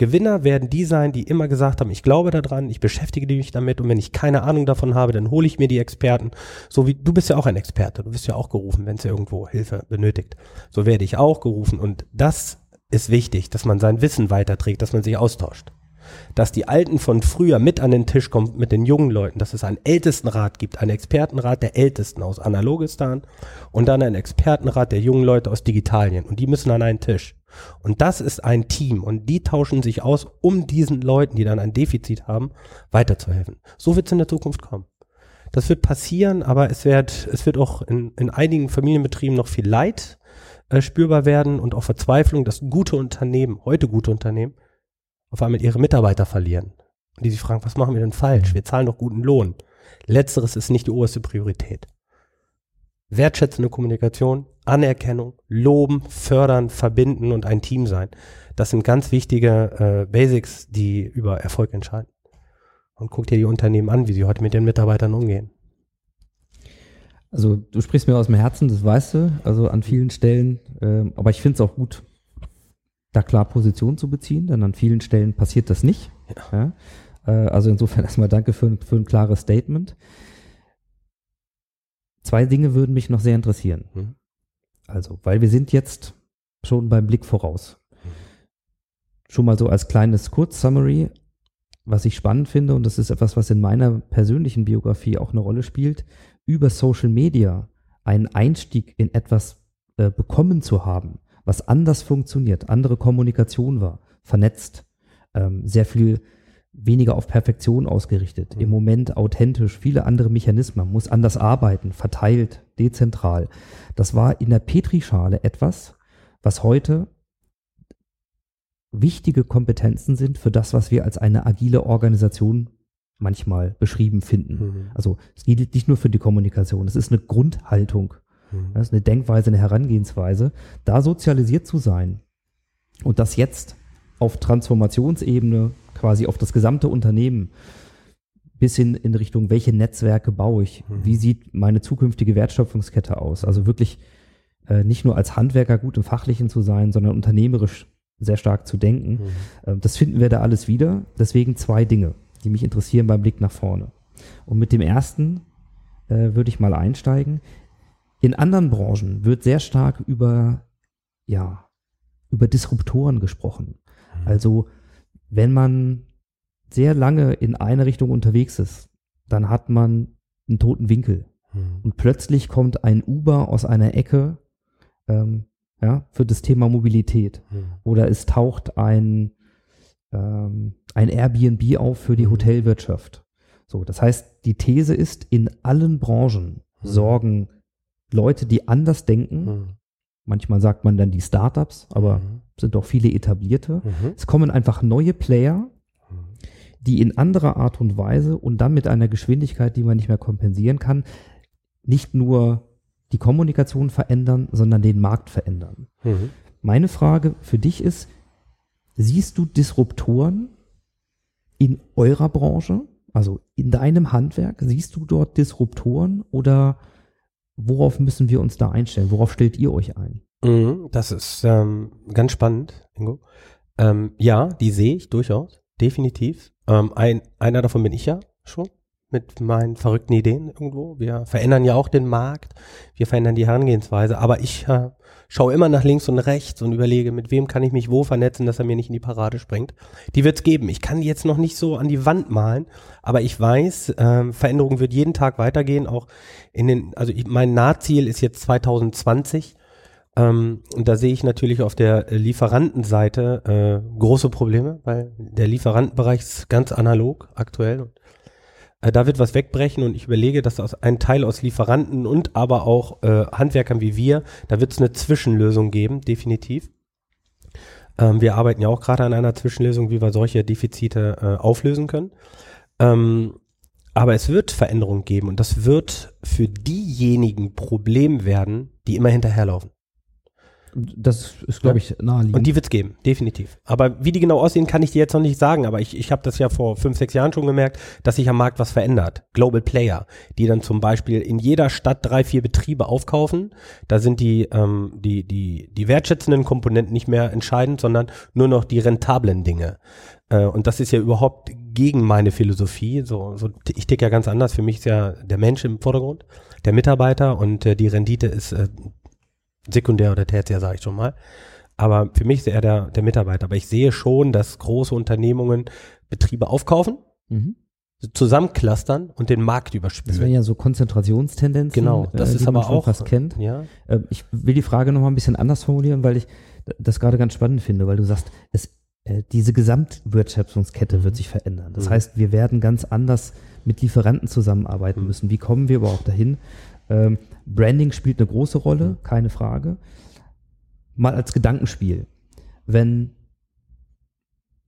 Speaker 3: Gewinner werden die sein, die immer gesagt haben, ich glaube daran, ich beschäftige mich damit und wenn ich keine Ahnung davon habe, dann hole ich mir die Experten. So wie du bist ja auch ein Experte, du bist ja auch gerufen, wenn es irgendwo Hilfe benötigt. So werde ich auch gerufen und das ist wichtig, dass man sein Wissen weiterträgt, dass man sich austauscht. Dass die Alten von früher mit an den Tisch kommen mit den jungen Leuten, dass es einen Ältestenrat gibt, einen Expertenrat der Ältesten aus Analogistan und dann einen Expertenrat der jungen Leute aus Digitalien und die müssen an einen Tisch. Und das ist ein Team und die tauschen sich aus, um diesen Leuten, die dann ein Defizit haben, weiterzuhelfen. So wird es in der Zukunft kommen. Das wird passieren, aber es wird, es wird auch in, in einigen Familienbetrieben noch viel Leid äh, spürbar werden und auch Verzweiflung, dass gute Unternehmen, heute gute Unternehmen, auf einmal ihre Mitarbeiter verlieren. Und die sich fragen, was machen wir denn falsch? Wir zahlen doch guten Lohn. Letzteres ist nicht die oberste Priorität wertschätzende Kommunikation, Anerkennung, loben, fördern, verbinden und ein Team sein. Das sind ganz wichtige äh, Basics, die über Erfolg entscheiden. Und guck dir die Unternehmen an, wie sie heute mit den Mitarbeitern umgehen.
Speaker 1: Also du sprichst mir aus dem Herzen, das weißt du, also an vielen Stellen. Ähm, aber ich finde es auch gut, da klar Position zu beziehen, denn an vielen Stellen passiert das nicht. Ja. Ja? Äh, also insofern <laughs> erstmal danke für, für ein klares Statement. Zwei Dinge würden mich noch sehr interessieren.
Speaker 3: Mhm.
Speaker 1: Also, weil wir sind jetzt schon beim Blick voraus. Schon mal so als kleines Kurzsummary, was ich spannend finde, und das ist etwas, was in meiner persönlichen Biografie auch eine Rolle spielt, über Social Media einen Einstieg in etwas äh, bekommen zu haben, was anders funktioniert, andere Kommunikation war, vernetzt, ähm, sehr viel weniger auf Perfektion ausgerichtet,
Speaker 3: Mhm.
Speaker 1: im Moment authentisch, viele andere Mechanismen, man muss anders arbeiten, verteilt, dezentral. Das war in der Petrischale etwas, was heute wichtige Kompetenzen sind für das, was wir als eine agile Organisation manchmal beschrieben finden.
Speaker 3: Mhm.
Speaker 1: Also es gilt nicht nur für die Kommunikation, es ist eine Grundhaltung,
Speaker 3: Mhm.
Speaker 1: das ist eine Denkweise, eine Herangehensweise, da sozialisiert zu sein und das jetzt auf Transformationsebene quasi auf das gesamte Unternehmen bis hin in Richtung, welche Netzwerke baue ich,
Speaker 3: Mhm.
Speaker 1: wie sieht meine zukünftige Wertschöpfungskette aus. Also wirklich äh, nicht nur als Handwerker gut im Fachlichen zu sein, sondern unternehmerisch sehr stark zu denken.
Speaker 3: Mhm.
Speaker 1: Äh, das finden wir da alles wieder. Deswegen zwei Dinge, die mich interessieren beim Blick nach vorne. Und mit dem ersten äh, würde ich mal einsteigen. In anderen Branchen wird sehr stark über, ja, über Disruptoren gesprochen. Also, wenn man sehr lange in eine Richtung unterwegs ist, dann hat man einen toten Winkel.
Speaker 3: Mhm.
Speaker 1: Und plötzlich kommt ein Uber aus einer Ecke, ähm, ja, für das Thema Mobilität.
Speaker 3: Mhm.
Speaker 1: Oder es taucht ein, ähm, ein Airbnb auf für die
Speaker 3: Mhm.
Speaker 1: Hotelwirtschaft. So, das heißt, die These ist, in allen Branchen
Speaker 3: Mhm.
Speaker 1: sorgen Leute, die anders denken,
Speaker 3: Mhm.
Speaker 1: Manchmal sagt man dann die Startups, aber
Speaker 3: Mhm.
Speaker 1: sind doch viele etablierte.
Speaker 3: Mhm.
Speaker 1: Es kommen einfach neue Player, die in anderer Art und Weise und dann mit einer Geschwindigkeit, die man nicht mehr kompensieren kann, nicht nur die Kommunikation verändern, sondern den Markt verändern.
Speaker 3: Mhm.
Speaker 1: Meine Frage für dich ist, siehst du Disruptoren in eurer Branche, also in deinem Handwerk? Siehst du dort Disruptoren oder worauf müssen wir uns da einstellen? Worauf stellt ihr euch ein?
Speaker 3: Mhm, Das ist ähm, ganz spannend, Ingo. Ähm, ja, die sehe ich durchaus, definitiv. Ähm, ein, einer davon bin ich ja schon mit meinen verrückten Ideen irgendwo. Wir verändern ja auch den Markt, wir verändern die Herangehensweise, aber ich äh, schaue immer nach links und rechts und überlege, mit wem kann ich mich wo vernetzen, dass er mir nicht in die Parade springt. Die wird's geben. Ich kann die jetzt noch nicht so an die Wand malen, aber ich weiß, ähm, Veränderung wird jeden Tag weitergehen, auch in den, also ich, mein Nahziel ist jetzt 2020. Ähm, und da sehe ich natürlich auf der Lieferantenseite äh, große Probleme, weil der Lieferantenbereich ist ganz analog aktuell. Und, äh, da wird was wegbrechen und ich überlege, dass aus, ein Teil aus Lieferanten und aber auch äh, Handwerkern wie wir, da wird es eine Zwischenlösung geben, definitiv. Ähm, wir arbeiten ja auch gerade an einer Zwischenlösung, wie wir solche Defizite äh, auflösen können. Ähm, aber es wird Veränderung geben und das wird für diejenigen Problem werden, die immer hinterherlaufen.
Speaker 1: Das ist, glaube ich, naheliegend.
Speaker 3: Und die wird's geben, definitiv. Aber wie die genau aussehen, kann ich dir jetzt noch nicht sagen. Aber ich, ich habe das ja vor fünf, sechs Jahren schon gemerkt, dass sich am Markt was verändert. Global Player, die dann zum Beispiel in jeder Stadt drei, vier Betriebe aufkaufen. Da sind die, ähm, die, die, die wertschätzenden Komponenten nicht mehr entscheidend, sondern nur noch die rentablen Dinge. Äh, und das ist ja überhaupt gegen meine Philosophie. So, so ich ticke ja ganz anders. Für mich ist ja der Mensch im Vordergrund, der Mitarbeiter und äh, die Rendite ist äh, sekundär oder tertiär, sage ich schon mal. Aber für mich ist er der, der Mitarbeiter. Aber ich sehe schon, dass große Unternehmungen Betriebe aufkaufen,
Speaker 1: Mhm.
Speaker 3: zusammenclustern und den Markt
Speaker 1: Das wären ja so Konzentrationstendenzen,
Speaker 3: Genau, das
Speaker 1: äh,
Speaker 3: ist aber auch
Speaker 1: fast kennt.
Speaker 3: Ja,
Speaker 1: Äh, ich will die Frage noch mal ein bisschen anders formulieren, weil ich das gerade ganz spannend finde, weil du sagst, es, äh, diese Gesamtwertschöpfungskette wird sich verändern. Das
Speaker 3: Mhm.
Speaker 1: heißt, wir werden ganz anders mit Lieferanten zusammenarbeiten
Speaker 3: Mhm.
Speaker 1: müssen. Wie kommen wir überhaupt dahin? Ähm, Branding spielt eine große Rolle,
Speaker 3: Mhm.
Speaker 1: keine Frage. Mal als Gedankenspiel. Wenn,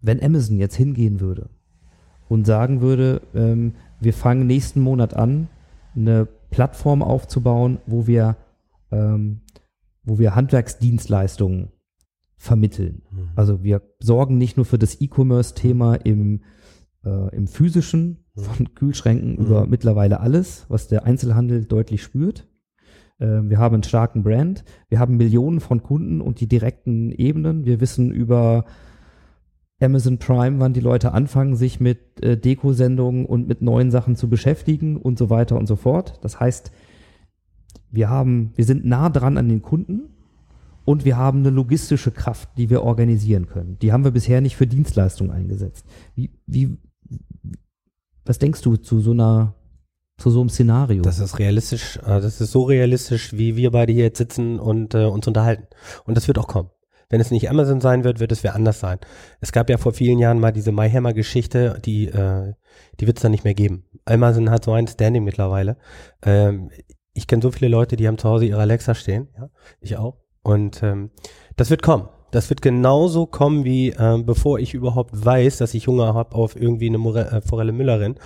Speaker 1: wenn Amazon jetzt hingehen würde und sagen würde, ähm, wir fangen nächsten Monat an, eine Plattform aufzubauen, wo wir, ähm, wo wir Handwerksdienstleistungen vermitteln.
Speaker 3: Mhm.
Speaker 1: Also wir sorgen nicht nur für das E-Commerce-Thema im, äh, im physischen. Von Kühlschränken
Speaker 3: Mhm.
Speaker 1: über mittlerweile alles, was der Einzelhandel deutlich spürt. Ähm, wir haben einen starken Brand, wir haben Millionen von Kunden und die direkten Ebenen. Wir wissen über Amazon Prime, wann die Leute anfangen, sich mit äh, Dekosendungen und mit neuen Sachen zu beschäftigen und so weiter und so fort. Das heißt, wir haben, wir sind nah dran an den Kunden und wir haben eine logistische Kraft, die wir organisieren können. Die haben wir bisher nicht für Dienstleistungen eingesetzt. Wie, wie, was denkst du zu so einer, zu so einem Szenario?
Speaker 3: Das ist realistisch, äh, das ist so realistisch, wie wir beide hier jetzt sitzen und äh, uns unterhalten. Und das wird auch kommen. Wenn es nicht Amazon sein wird, wird es wer anders sein. Es gab ja vor vielen Jahren mal diese MyHammer-Geschichte, die, äh, die wird es dann nicht mehr geben. Amazon hat so ein Standing mittlerweile. Ähm, ich kenne so viele Leute, die haben zu Hause ihre Alexa stehen, ja, ich auch. Und ähm, das wird kommen. Das wird genauso kommen, wie ähm, bevor ich überhaupt weiß, dass ich Hunger habe auf irgendwie eine More äh, Forelle Müllerin, äh,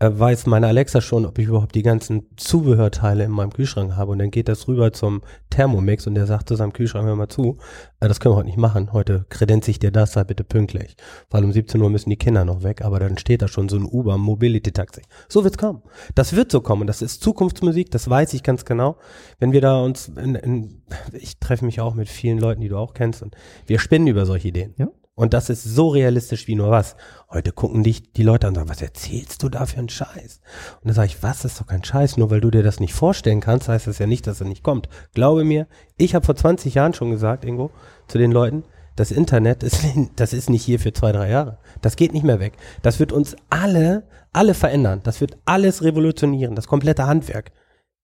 Speaker 3: weiß meine Alexa schon, ob ich überhaupt die ganzen Zubehörteile in meinem Kühlschrank habe. Und dann geht das rüber zum Thermomix und der sagt zu seinem Kühlschrank, hör mal zu, äh, das können wir heute nicht machen. Heute kredenze ich dir das, sei bitte pünktlich. Weil um 17 Uhr müssen die Kinder noch weg, aber dann steht da schon so ein Uber Mobility Taxi. So wird's kommen. Das wird so kommen. Das ist Zukunftsmusik, das weiß ich ganz genau. Wenn wir da uns, in, in, ich treffe mich auch mit vielen Leuten, die du auch kennst und wir spinnen über solche Ideen.
Speaker 1: Ja.
Speaker 3: Und das ist so realistisch wie nur was. Heute gucken dich die Leute an und sagen, was erzählst du da für einen Scheiß? Und dann sage ich, was, das ist doch kein Scheiß. Nur weil du dir das nicht vorstellen kannst, heißt das ja nicht, dass er nicht kommt. Glaube mir, ich habe vor 20 Jahren schon gesagt, Ingo, zu den Leuten, das Internet ist, <laughs> das ist nicht hier für zwei, drei Jahre. Das geht nicht mehr weg. Das wird uns alle, alle verändern. Das wird alles revolutionieren. Das komplette Handwerk.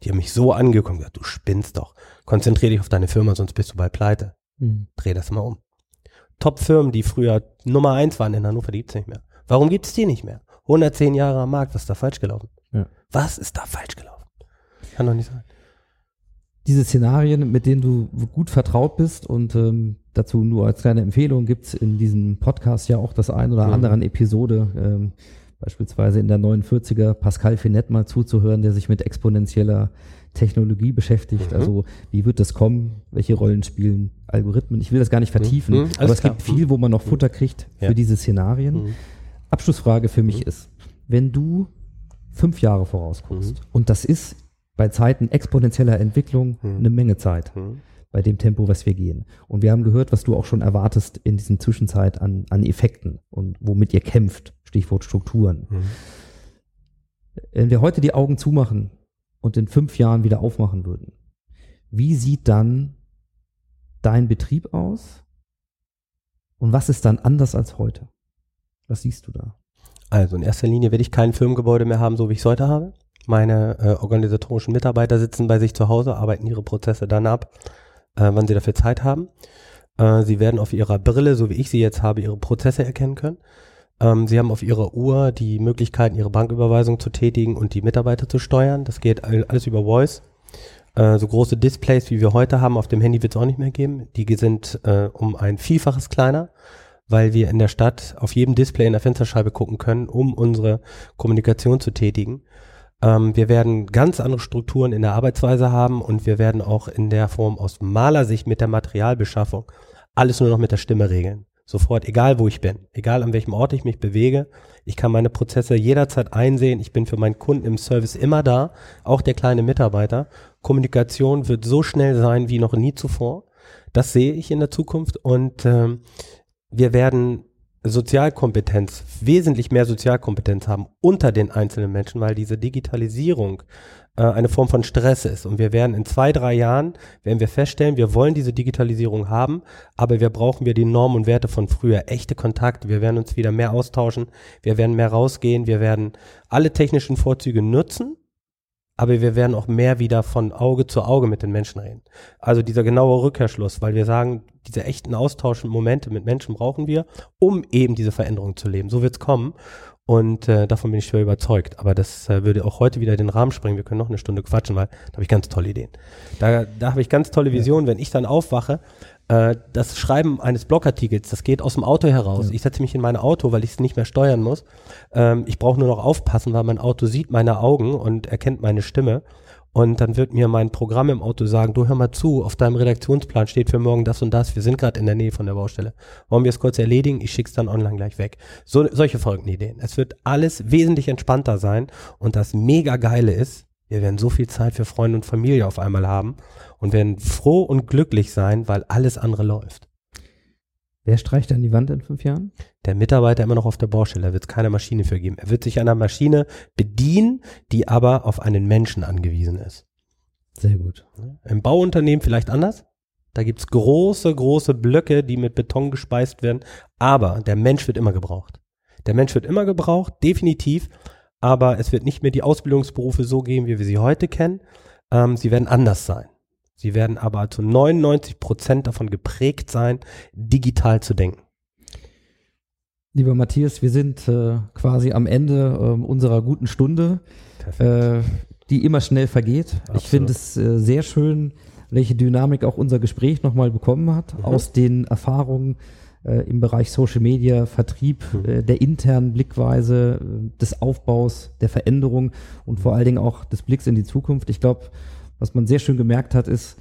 Speaker 3: Die haben mich so angekommen, gesagt, du spinnst doch. Konzentrier dich auf deine Firma, sonst bist du bald pleite.
Speaker 1: Hm.
Speaker 3: Dreh das mal um. Top-Firmen, die früher Nummer eins waren in Hannover, die gibt's nicht mehr. Warum gibt's die nicht mehr? 110 Jahre am Markt, was ist da falsch gelaufen?
Speaker 1: Ja.
Speaker 3: Was ist da falsch gelaufen? Kann doch nicht sein.
Speaker 1: diese Szenarien, mit denen du gut vertraut bist und ähm, dazu nur als kleine Empfehlung gibt's in diesem Podcast ja auch das ein oder
Speaker 3: Mhm.
Speaker 1: anderen Episode, ähm, beispielsweise in der 49er Pascal Finette mal zuzuhören, der sich mit exponentieller Technologie beschäftigt.
Speaker 3: Mhm.
Speaker 1: Also wie wird das kommen? Welche Rollen spielen Algorithmen? Ich will das gar nicht vertiefen,
Speaker 3: Mhm.
Speaker 1: Aber es
Speaker 3: klar.
Speaker 1: gibt viel, wo man noch Futter kriegt für
Speaker 3: Ja.
Speaker 1: diese Szenarien.
Speaker 3: Mhm.
Speaker 1: Abschlussfrage für mich
Speaker 3: Mhm.
Speaker 1: ist, wenn du fünf Jahre vorausguckst
Speaker 3: Mhm.
Speaker 1: und das ist bei Zeiten exponentieller Entwicklung
Speaker 3: Mhm.
Speaker 1: eine Menge Zeit bei dem Tempo, was wir gehen. Und wir haben gehört, was du auch schon erwartest in diesem Zwischenzeit an, an Effekten und womit ihr kämpft. Stichwort Strukturen.
Speaker 3: Hm.
Speaker 1: Wenn wir heute die Augen zumachen und in fünf Jahren wieder aufmachen würden, wie sieht dann dein Betrieb aus? Und was ist dann anders als heute? Was siehst du da?
Speaker 3: Also in erster Linie werde ich kein Firmengebäude mehr haben, so wie ich es heute habe. Meine äh, organisatorischen Mitarbeiter sitzen bei sich zu Hause, arbeiten ihre Prozesse dann ab, äh, wann sie dafür Zeit haben. Äh, sie werden auf ihrer Brille, so wie ich sie jetzt habe, ihre Prozesse erkennen können. Ähm, sie haben auf ihrer Uhr die Möglichkeiten, ihre Banküberweisung zu tätigen und die Mitarbeiter zu steuern. Das geht all- alles über Voice. Äh, so große Displays, wie wir heute haben, auf dem Handy wird es auch nicht mehr geben. Die sind äh, um ein Vielfaches kleiner, weil wir in der Stadt auf jedem Display in der Fensterscheibe gucken können, um unsere Kommunikation zu tätigen. Ähm, wir werden ganz andere Strukturen in der Arbeitsweise haben und wir werden auch in der Form aus Malersicht mit der Materialbeschaffung alles nur noch mit der Stimme regeln. Sofort, egal wo ich bin, egal an welchem Ort ich mich bewege. Ich kann meine Prozesse jederzeit einsehen. Ich bin für meinen Kunden im Service immer da, auch der kleine Mitarbeiter. Kommunikation wird so schnell sein wie noch nie zuvor. Das sehe ich in der Zukunft und ähm, wir werden Sozialkompetenz, wesentlich mehr Sozialkompetenz haben unter den einzelnen Menschen, weil diese Digitalisierung äh, eine Form von Stress ist. Und wir werden in zwei, drei Jahren, werden wir feststellen, wir wollen diese Digitalisierung haben, aber wir brauchen wir die Normen und Werte von früher, echte Kontakte. Wir werden uns wieder mehr austauschen, wir werden mehr rausgehen, wir werden alle technischen Vorzüge nutzen, aber wir werden auch mehr wieder von Auge zu Auge mit den Menschen reden. Also dieser genaue Rückkehrschluss, weil wir sagen, diese echten Austauschmomente mit Menschen brauchen wir, um eben diese Veränderung zu leben. So wird's kommen. Und äh, davon bin ich schwer überzeugt. Aber das äh, würde auch heute wieder den Rahmen sprengen. Wir können noch eine Stunde quatschen, weil da habe ich ganz tolle Ideen. Da, da habe ich ganz tolle Visionen. Wenn ich dann aufwache, äh, das Schreiben eines Blogartikels, das geht aus dem Auto heraus.
Speaker 1: Ja.
Speaker 3: Ich setze mich in mein Auto, weil ich es nicht mehr steuern muss. Ähm, ich brauche nur noch aufpassen, weil mein Auto sieht meine Augen und erkennt meine Stimme. Und dann wird mir mein Programm im Auto sagen, du hör mal zu, auf deinem Redaktionsplan steht für morgen das und das, wir sind gerade in der Nähe von der Baustelle. Wollen wir es kurz erledigen? Ich schick's dann online gleich weg. So, solche folgenden Ideen. Es wird alles wesentlich entspannter sein und das mega geile ist, wir werden so viel Zeit für Freunde und Familie auf einmal haben und werden froh und glücklich sein, weil alles andere läuft.
Speaker 1: Wer streicht dann die Wand in fünf Jahren?
Speaker 3: Der Mitarbeiter immer noch auf der Baustelle, da wird es keine Maschine für geben. Er wird sich einer Maschine bedienen, die aber auf einen Menschen angewiesen ist.
Speaker 1: Sehr gut.
Speaker 3: Im Bauunternehmen vielleicht anders. Da gibt's große, große Blöcke, die mit Beton gespeist werden. Aber der Mensch wird immer gebraucht. Der Mensch wird immer gebraucht, definitiv. Aber es wird nicht mehr die Ausbildungsberufe so geben, wie wir sie heute kennen. Ähm, sie werden anders sein. Sie werden aber zu 99 Prozent davon geprägt sein, digital zu denken.
Speaker 1: Lieber Matthias, wir sind äh, quasi am Ende ähm, unserer guten Stunde, äh, die immer schnell vergeht. Ich
Speaker 3: Absolut.
Speaker 1: finde es äh, sehr schön, welche Dynamik auch unser Gespräch nochmal bekommen hat,
Speaker 3: Mhm.
Speaker 1: aus den Erfahrungen äh, im Bereich Social Media, Vertrieb,
Speaker 3: Mhm.
Speaker 1: äh, der internen Blickweise, äh, des Aufbaus, der Veränderung und vor allen Dingen auch des Blicks in die Zukunft. Ich glaube, was man sehr schön gemerkt hat, ist,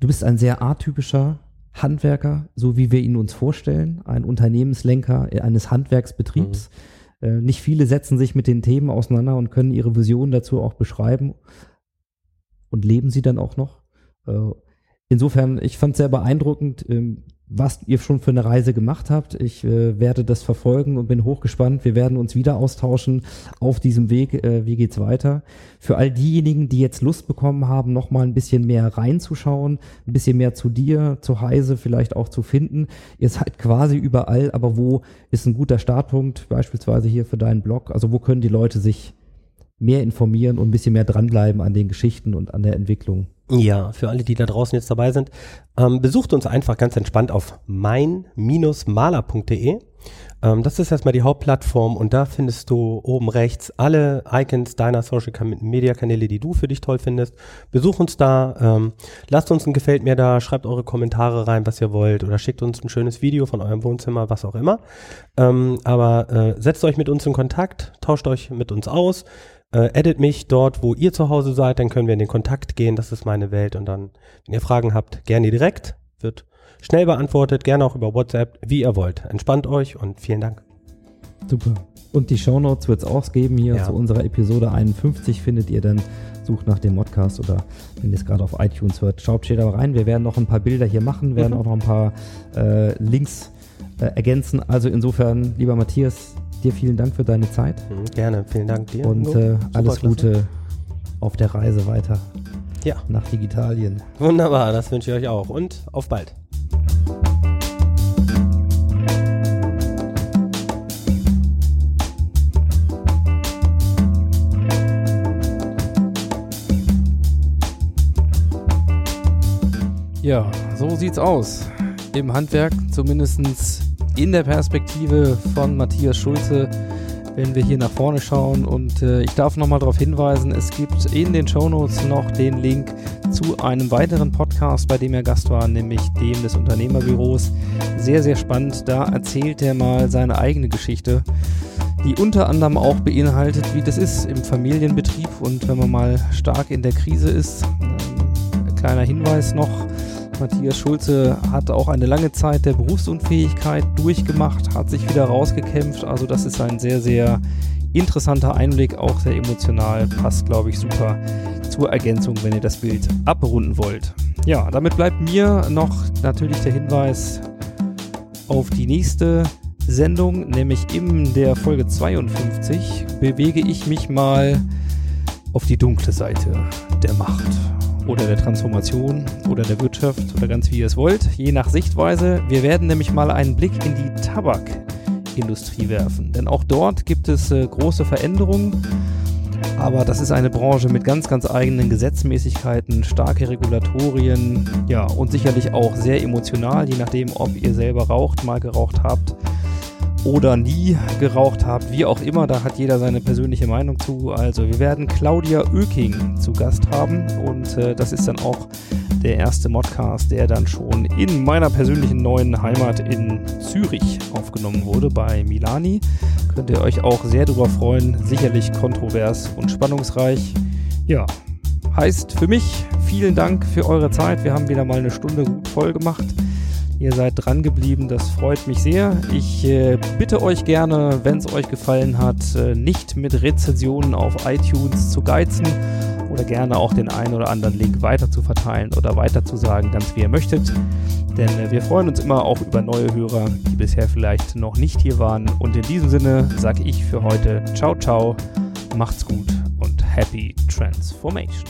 Speaker 1: du bist ein sehr atypischer Handwerker, so wie wir ihn uns vorstellen, ein Unternehmenslenker eines Handwerksbetriebs. Äh, nicht viele setzen sich mit den Themen auseinander und können ihre Visionen dazu auch beschreiben und leben sie dann auch noch. Äh, insofern, ich fand es sehr beeindruckend, ähm, was ihr schon für eine Reise gemacht habt. Ich äh, werde das verfolgen und bin hochgespannt. Wir werden uns wieder austauschen auf diesem Weg. Äh, wie geht's weiter? Für all diejenigen, die jetzt Lust bekommen haben, noch mal ein bisschen mehr reinzuschauen, ein bisschen mehr zu dir, zu Heise vielleicht auch zu finden. Ihr seid quasi überall, aber wo ist ein guter Startpunkt? Beispielsweise hier für deinen Blog. Also wo können die Leute sich mehr informieren und ein bisschen mehr dranbleiben an den Geschichten und an der Entwicklung?
Speaker 3: Ja, für alle, die da draußen jetzt dabei sind, ähm, besucht uns einfach ganz entspannt auf mein-maler.de. Ähm, das ist erstmal die Hauptplattform und da findest du oben rechts alle Icons deiner Social Media Kanäle, die du für dich toll findest. Besuch uns da, ähm, lasst uns ein Gefällt mir da, schreibt eure Kommentare rein, was ihr wollt oder schickt uns ein schönes Video von eurem Wohnzimmer, was auch immer. Ähm, aber äh, setzt euch mit uns in Kontakt, tauscht euch mit uns aus. Äh, edit mich dort, wo ihr zu Hause seid, dann können wir in den Kontakt gehen. Das ist meine Welt. Und dann, wenn ihr Fragen habt, gerne direkt. Wird schnell beantwortet, gerne auch über WhatsApp, wie ihr wollt. Entspannt euch und vielen Dank.
Speaker 1: Super. Und die Shownotes wird es auch geben hier
Speaker 3: Ja.
Speaker 1: zu unserer Episode 51 findet ihr dann. Sucht nach dem Modcast oder wenn ihr es gerade auf iTunes hört, schaut da rein. Wir werden noch ein paar Bilder hier machen, werden
Speaker 3: Mhm.
Speaker 1: auch noch ein paar äh, Links äh, ergänzen. Also insofern, lieber Matthias, dir vielen Dank für deine Zeit
Speaker 3: Mhm, gerne, vielen Dank dir.
Speaker 1: und äh, alles. Gute auf der Reise weiter
Speaker 3: Ja,
Speaker 1: nach Digitalien.
Speaker 3: wunderbar, das wünsche ich euch auch. Und auf bald.
Speaker 1: Ja, so sieht's aus. Im Handwerk, zumindest in der Perspektive von Matthias Schulze, wenn wir hier nach vorne schauen. Und äh, ich darf nochmal darauf hinweisen, es gibt in den Shownotes noch den Link zu einem weiteren Podcast, bei dem er Gast war, nämlich dem des Unternehmerbüros. Sehr, sehr spannend. Da erzählt er mal seine eigene Geschichte, die unter anderem auch beinhaltet, wie das ist im Familienbetrieb und wenn man mal stark in der Krise ist. Ähm, kleiner Hinweis noch, Matthias Schulze hat auch eine lange Zeit der Berufsunfähigkeit durchgemacht, hat sich wieder rausgekämpft. Also das ist ein sehr, sehr interessanter Einblick, auch sehr emotional, passt, glaube ich, super zur Ergänzung, wenn ihr das Bild abrunden wollt. Ja, damit bleibt mir noch natürlich der Hinweis auf die nächste Sendung, nämlich in der Folge 52 bewege ich mich mal auf die dunkle Seite der Macht oder der Transformation oder der Wirtschaft oder ganz wie ihr es wollt, je nach Sichtweise. Wir werden nämlich mal einen Blick in die Tabakindustrie werfen, denn auch dort gibt es äh, große Veränderungen. Aber das ist eine Branche mit ganz, ganz eigenen Gesetzmäßigkeiten, starke Regulatorien, ja, und sicherlich auch sehr emotional, je nachdem, ob ihr selber raucht, mal geraucht habt oder nie geraucht habt, wie auch immer, da hat jeder seine persönliche Meinung zu. Also wir werden Claudia Oeking zu Gast haben und äh, das ist dann auch der erste Modcast, der dann schon in meiner persönlichen neuen Heimat in Zürich aufgenommen wurde bei Milani. Könnt ihr euch auch sehr drüber freuen, sicherlich kontrovers und spannungsreich. Ja, heißt für mich vielen Dank für eure Zeit. Wir haben wieder mal eine Stunde gut voll gemacht. Ihr seid dran geblieben, das freut mich sehr. Ich äh, bitte euch gerne, wenn es euch gefallen hat, äh, nicht mit Rezensionen auf iTunes zu geizen oder gerne auch den einen oder anderen Link weiter zu verteilen oder weiter zu sagen, ganz wie ihr möchtet. Denn äh, wir freuen uns immer auch über neue Hörer, die bisher vielleicht noch nicht hier waren. Und in diesem Sinne sage ich für heute ciao, ciao, macht's gut und happy transformation.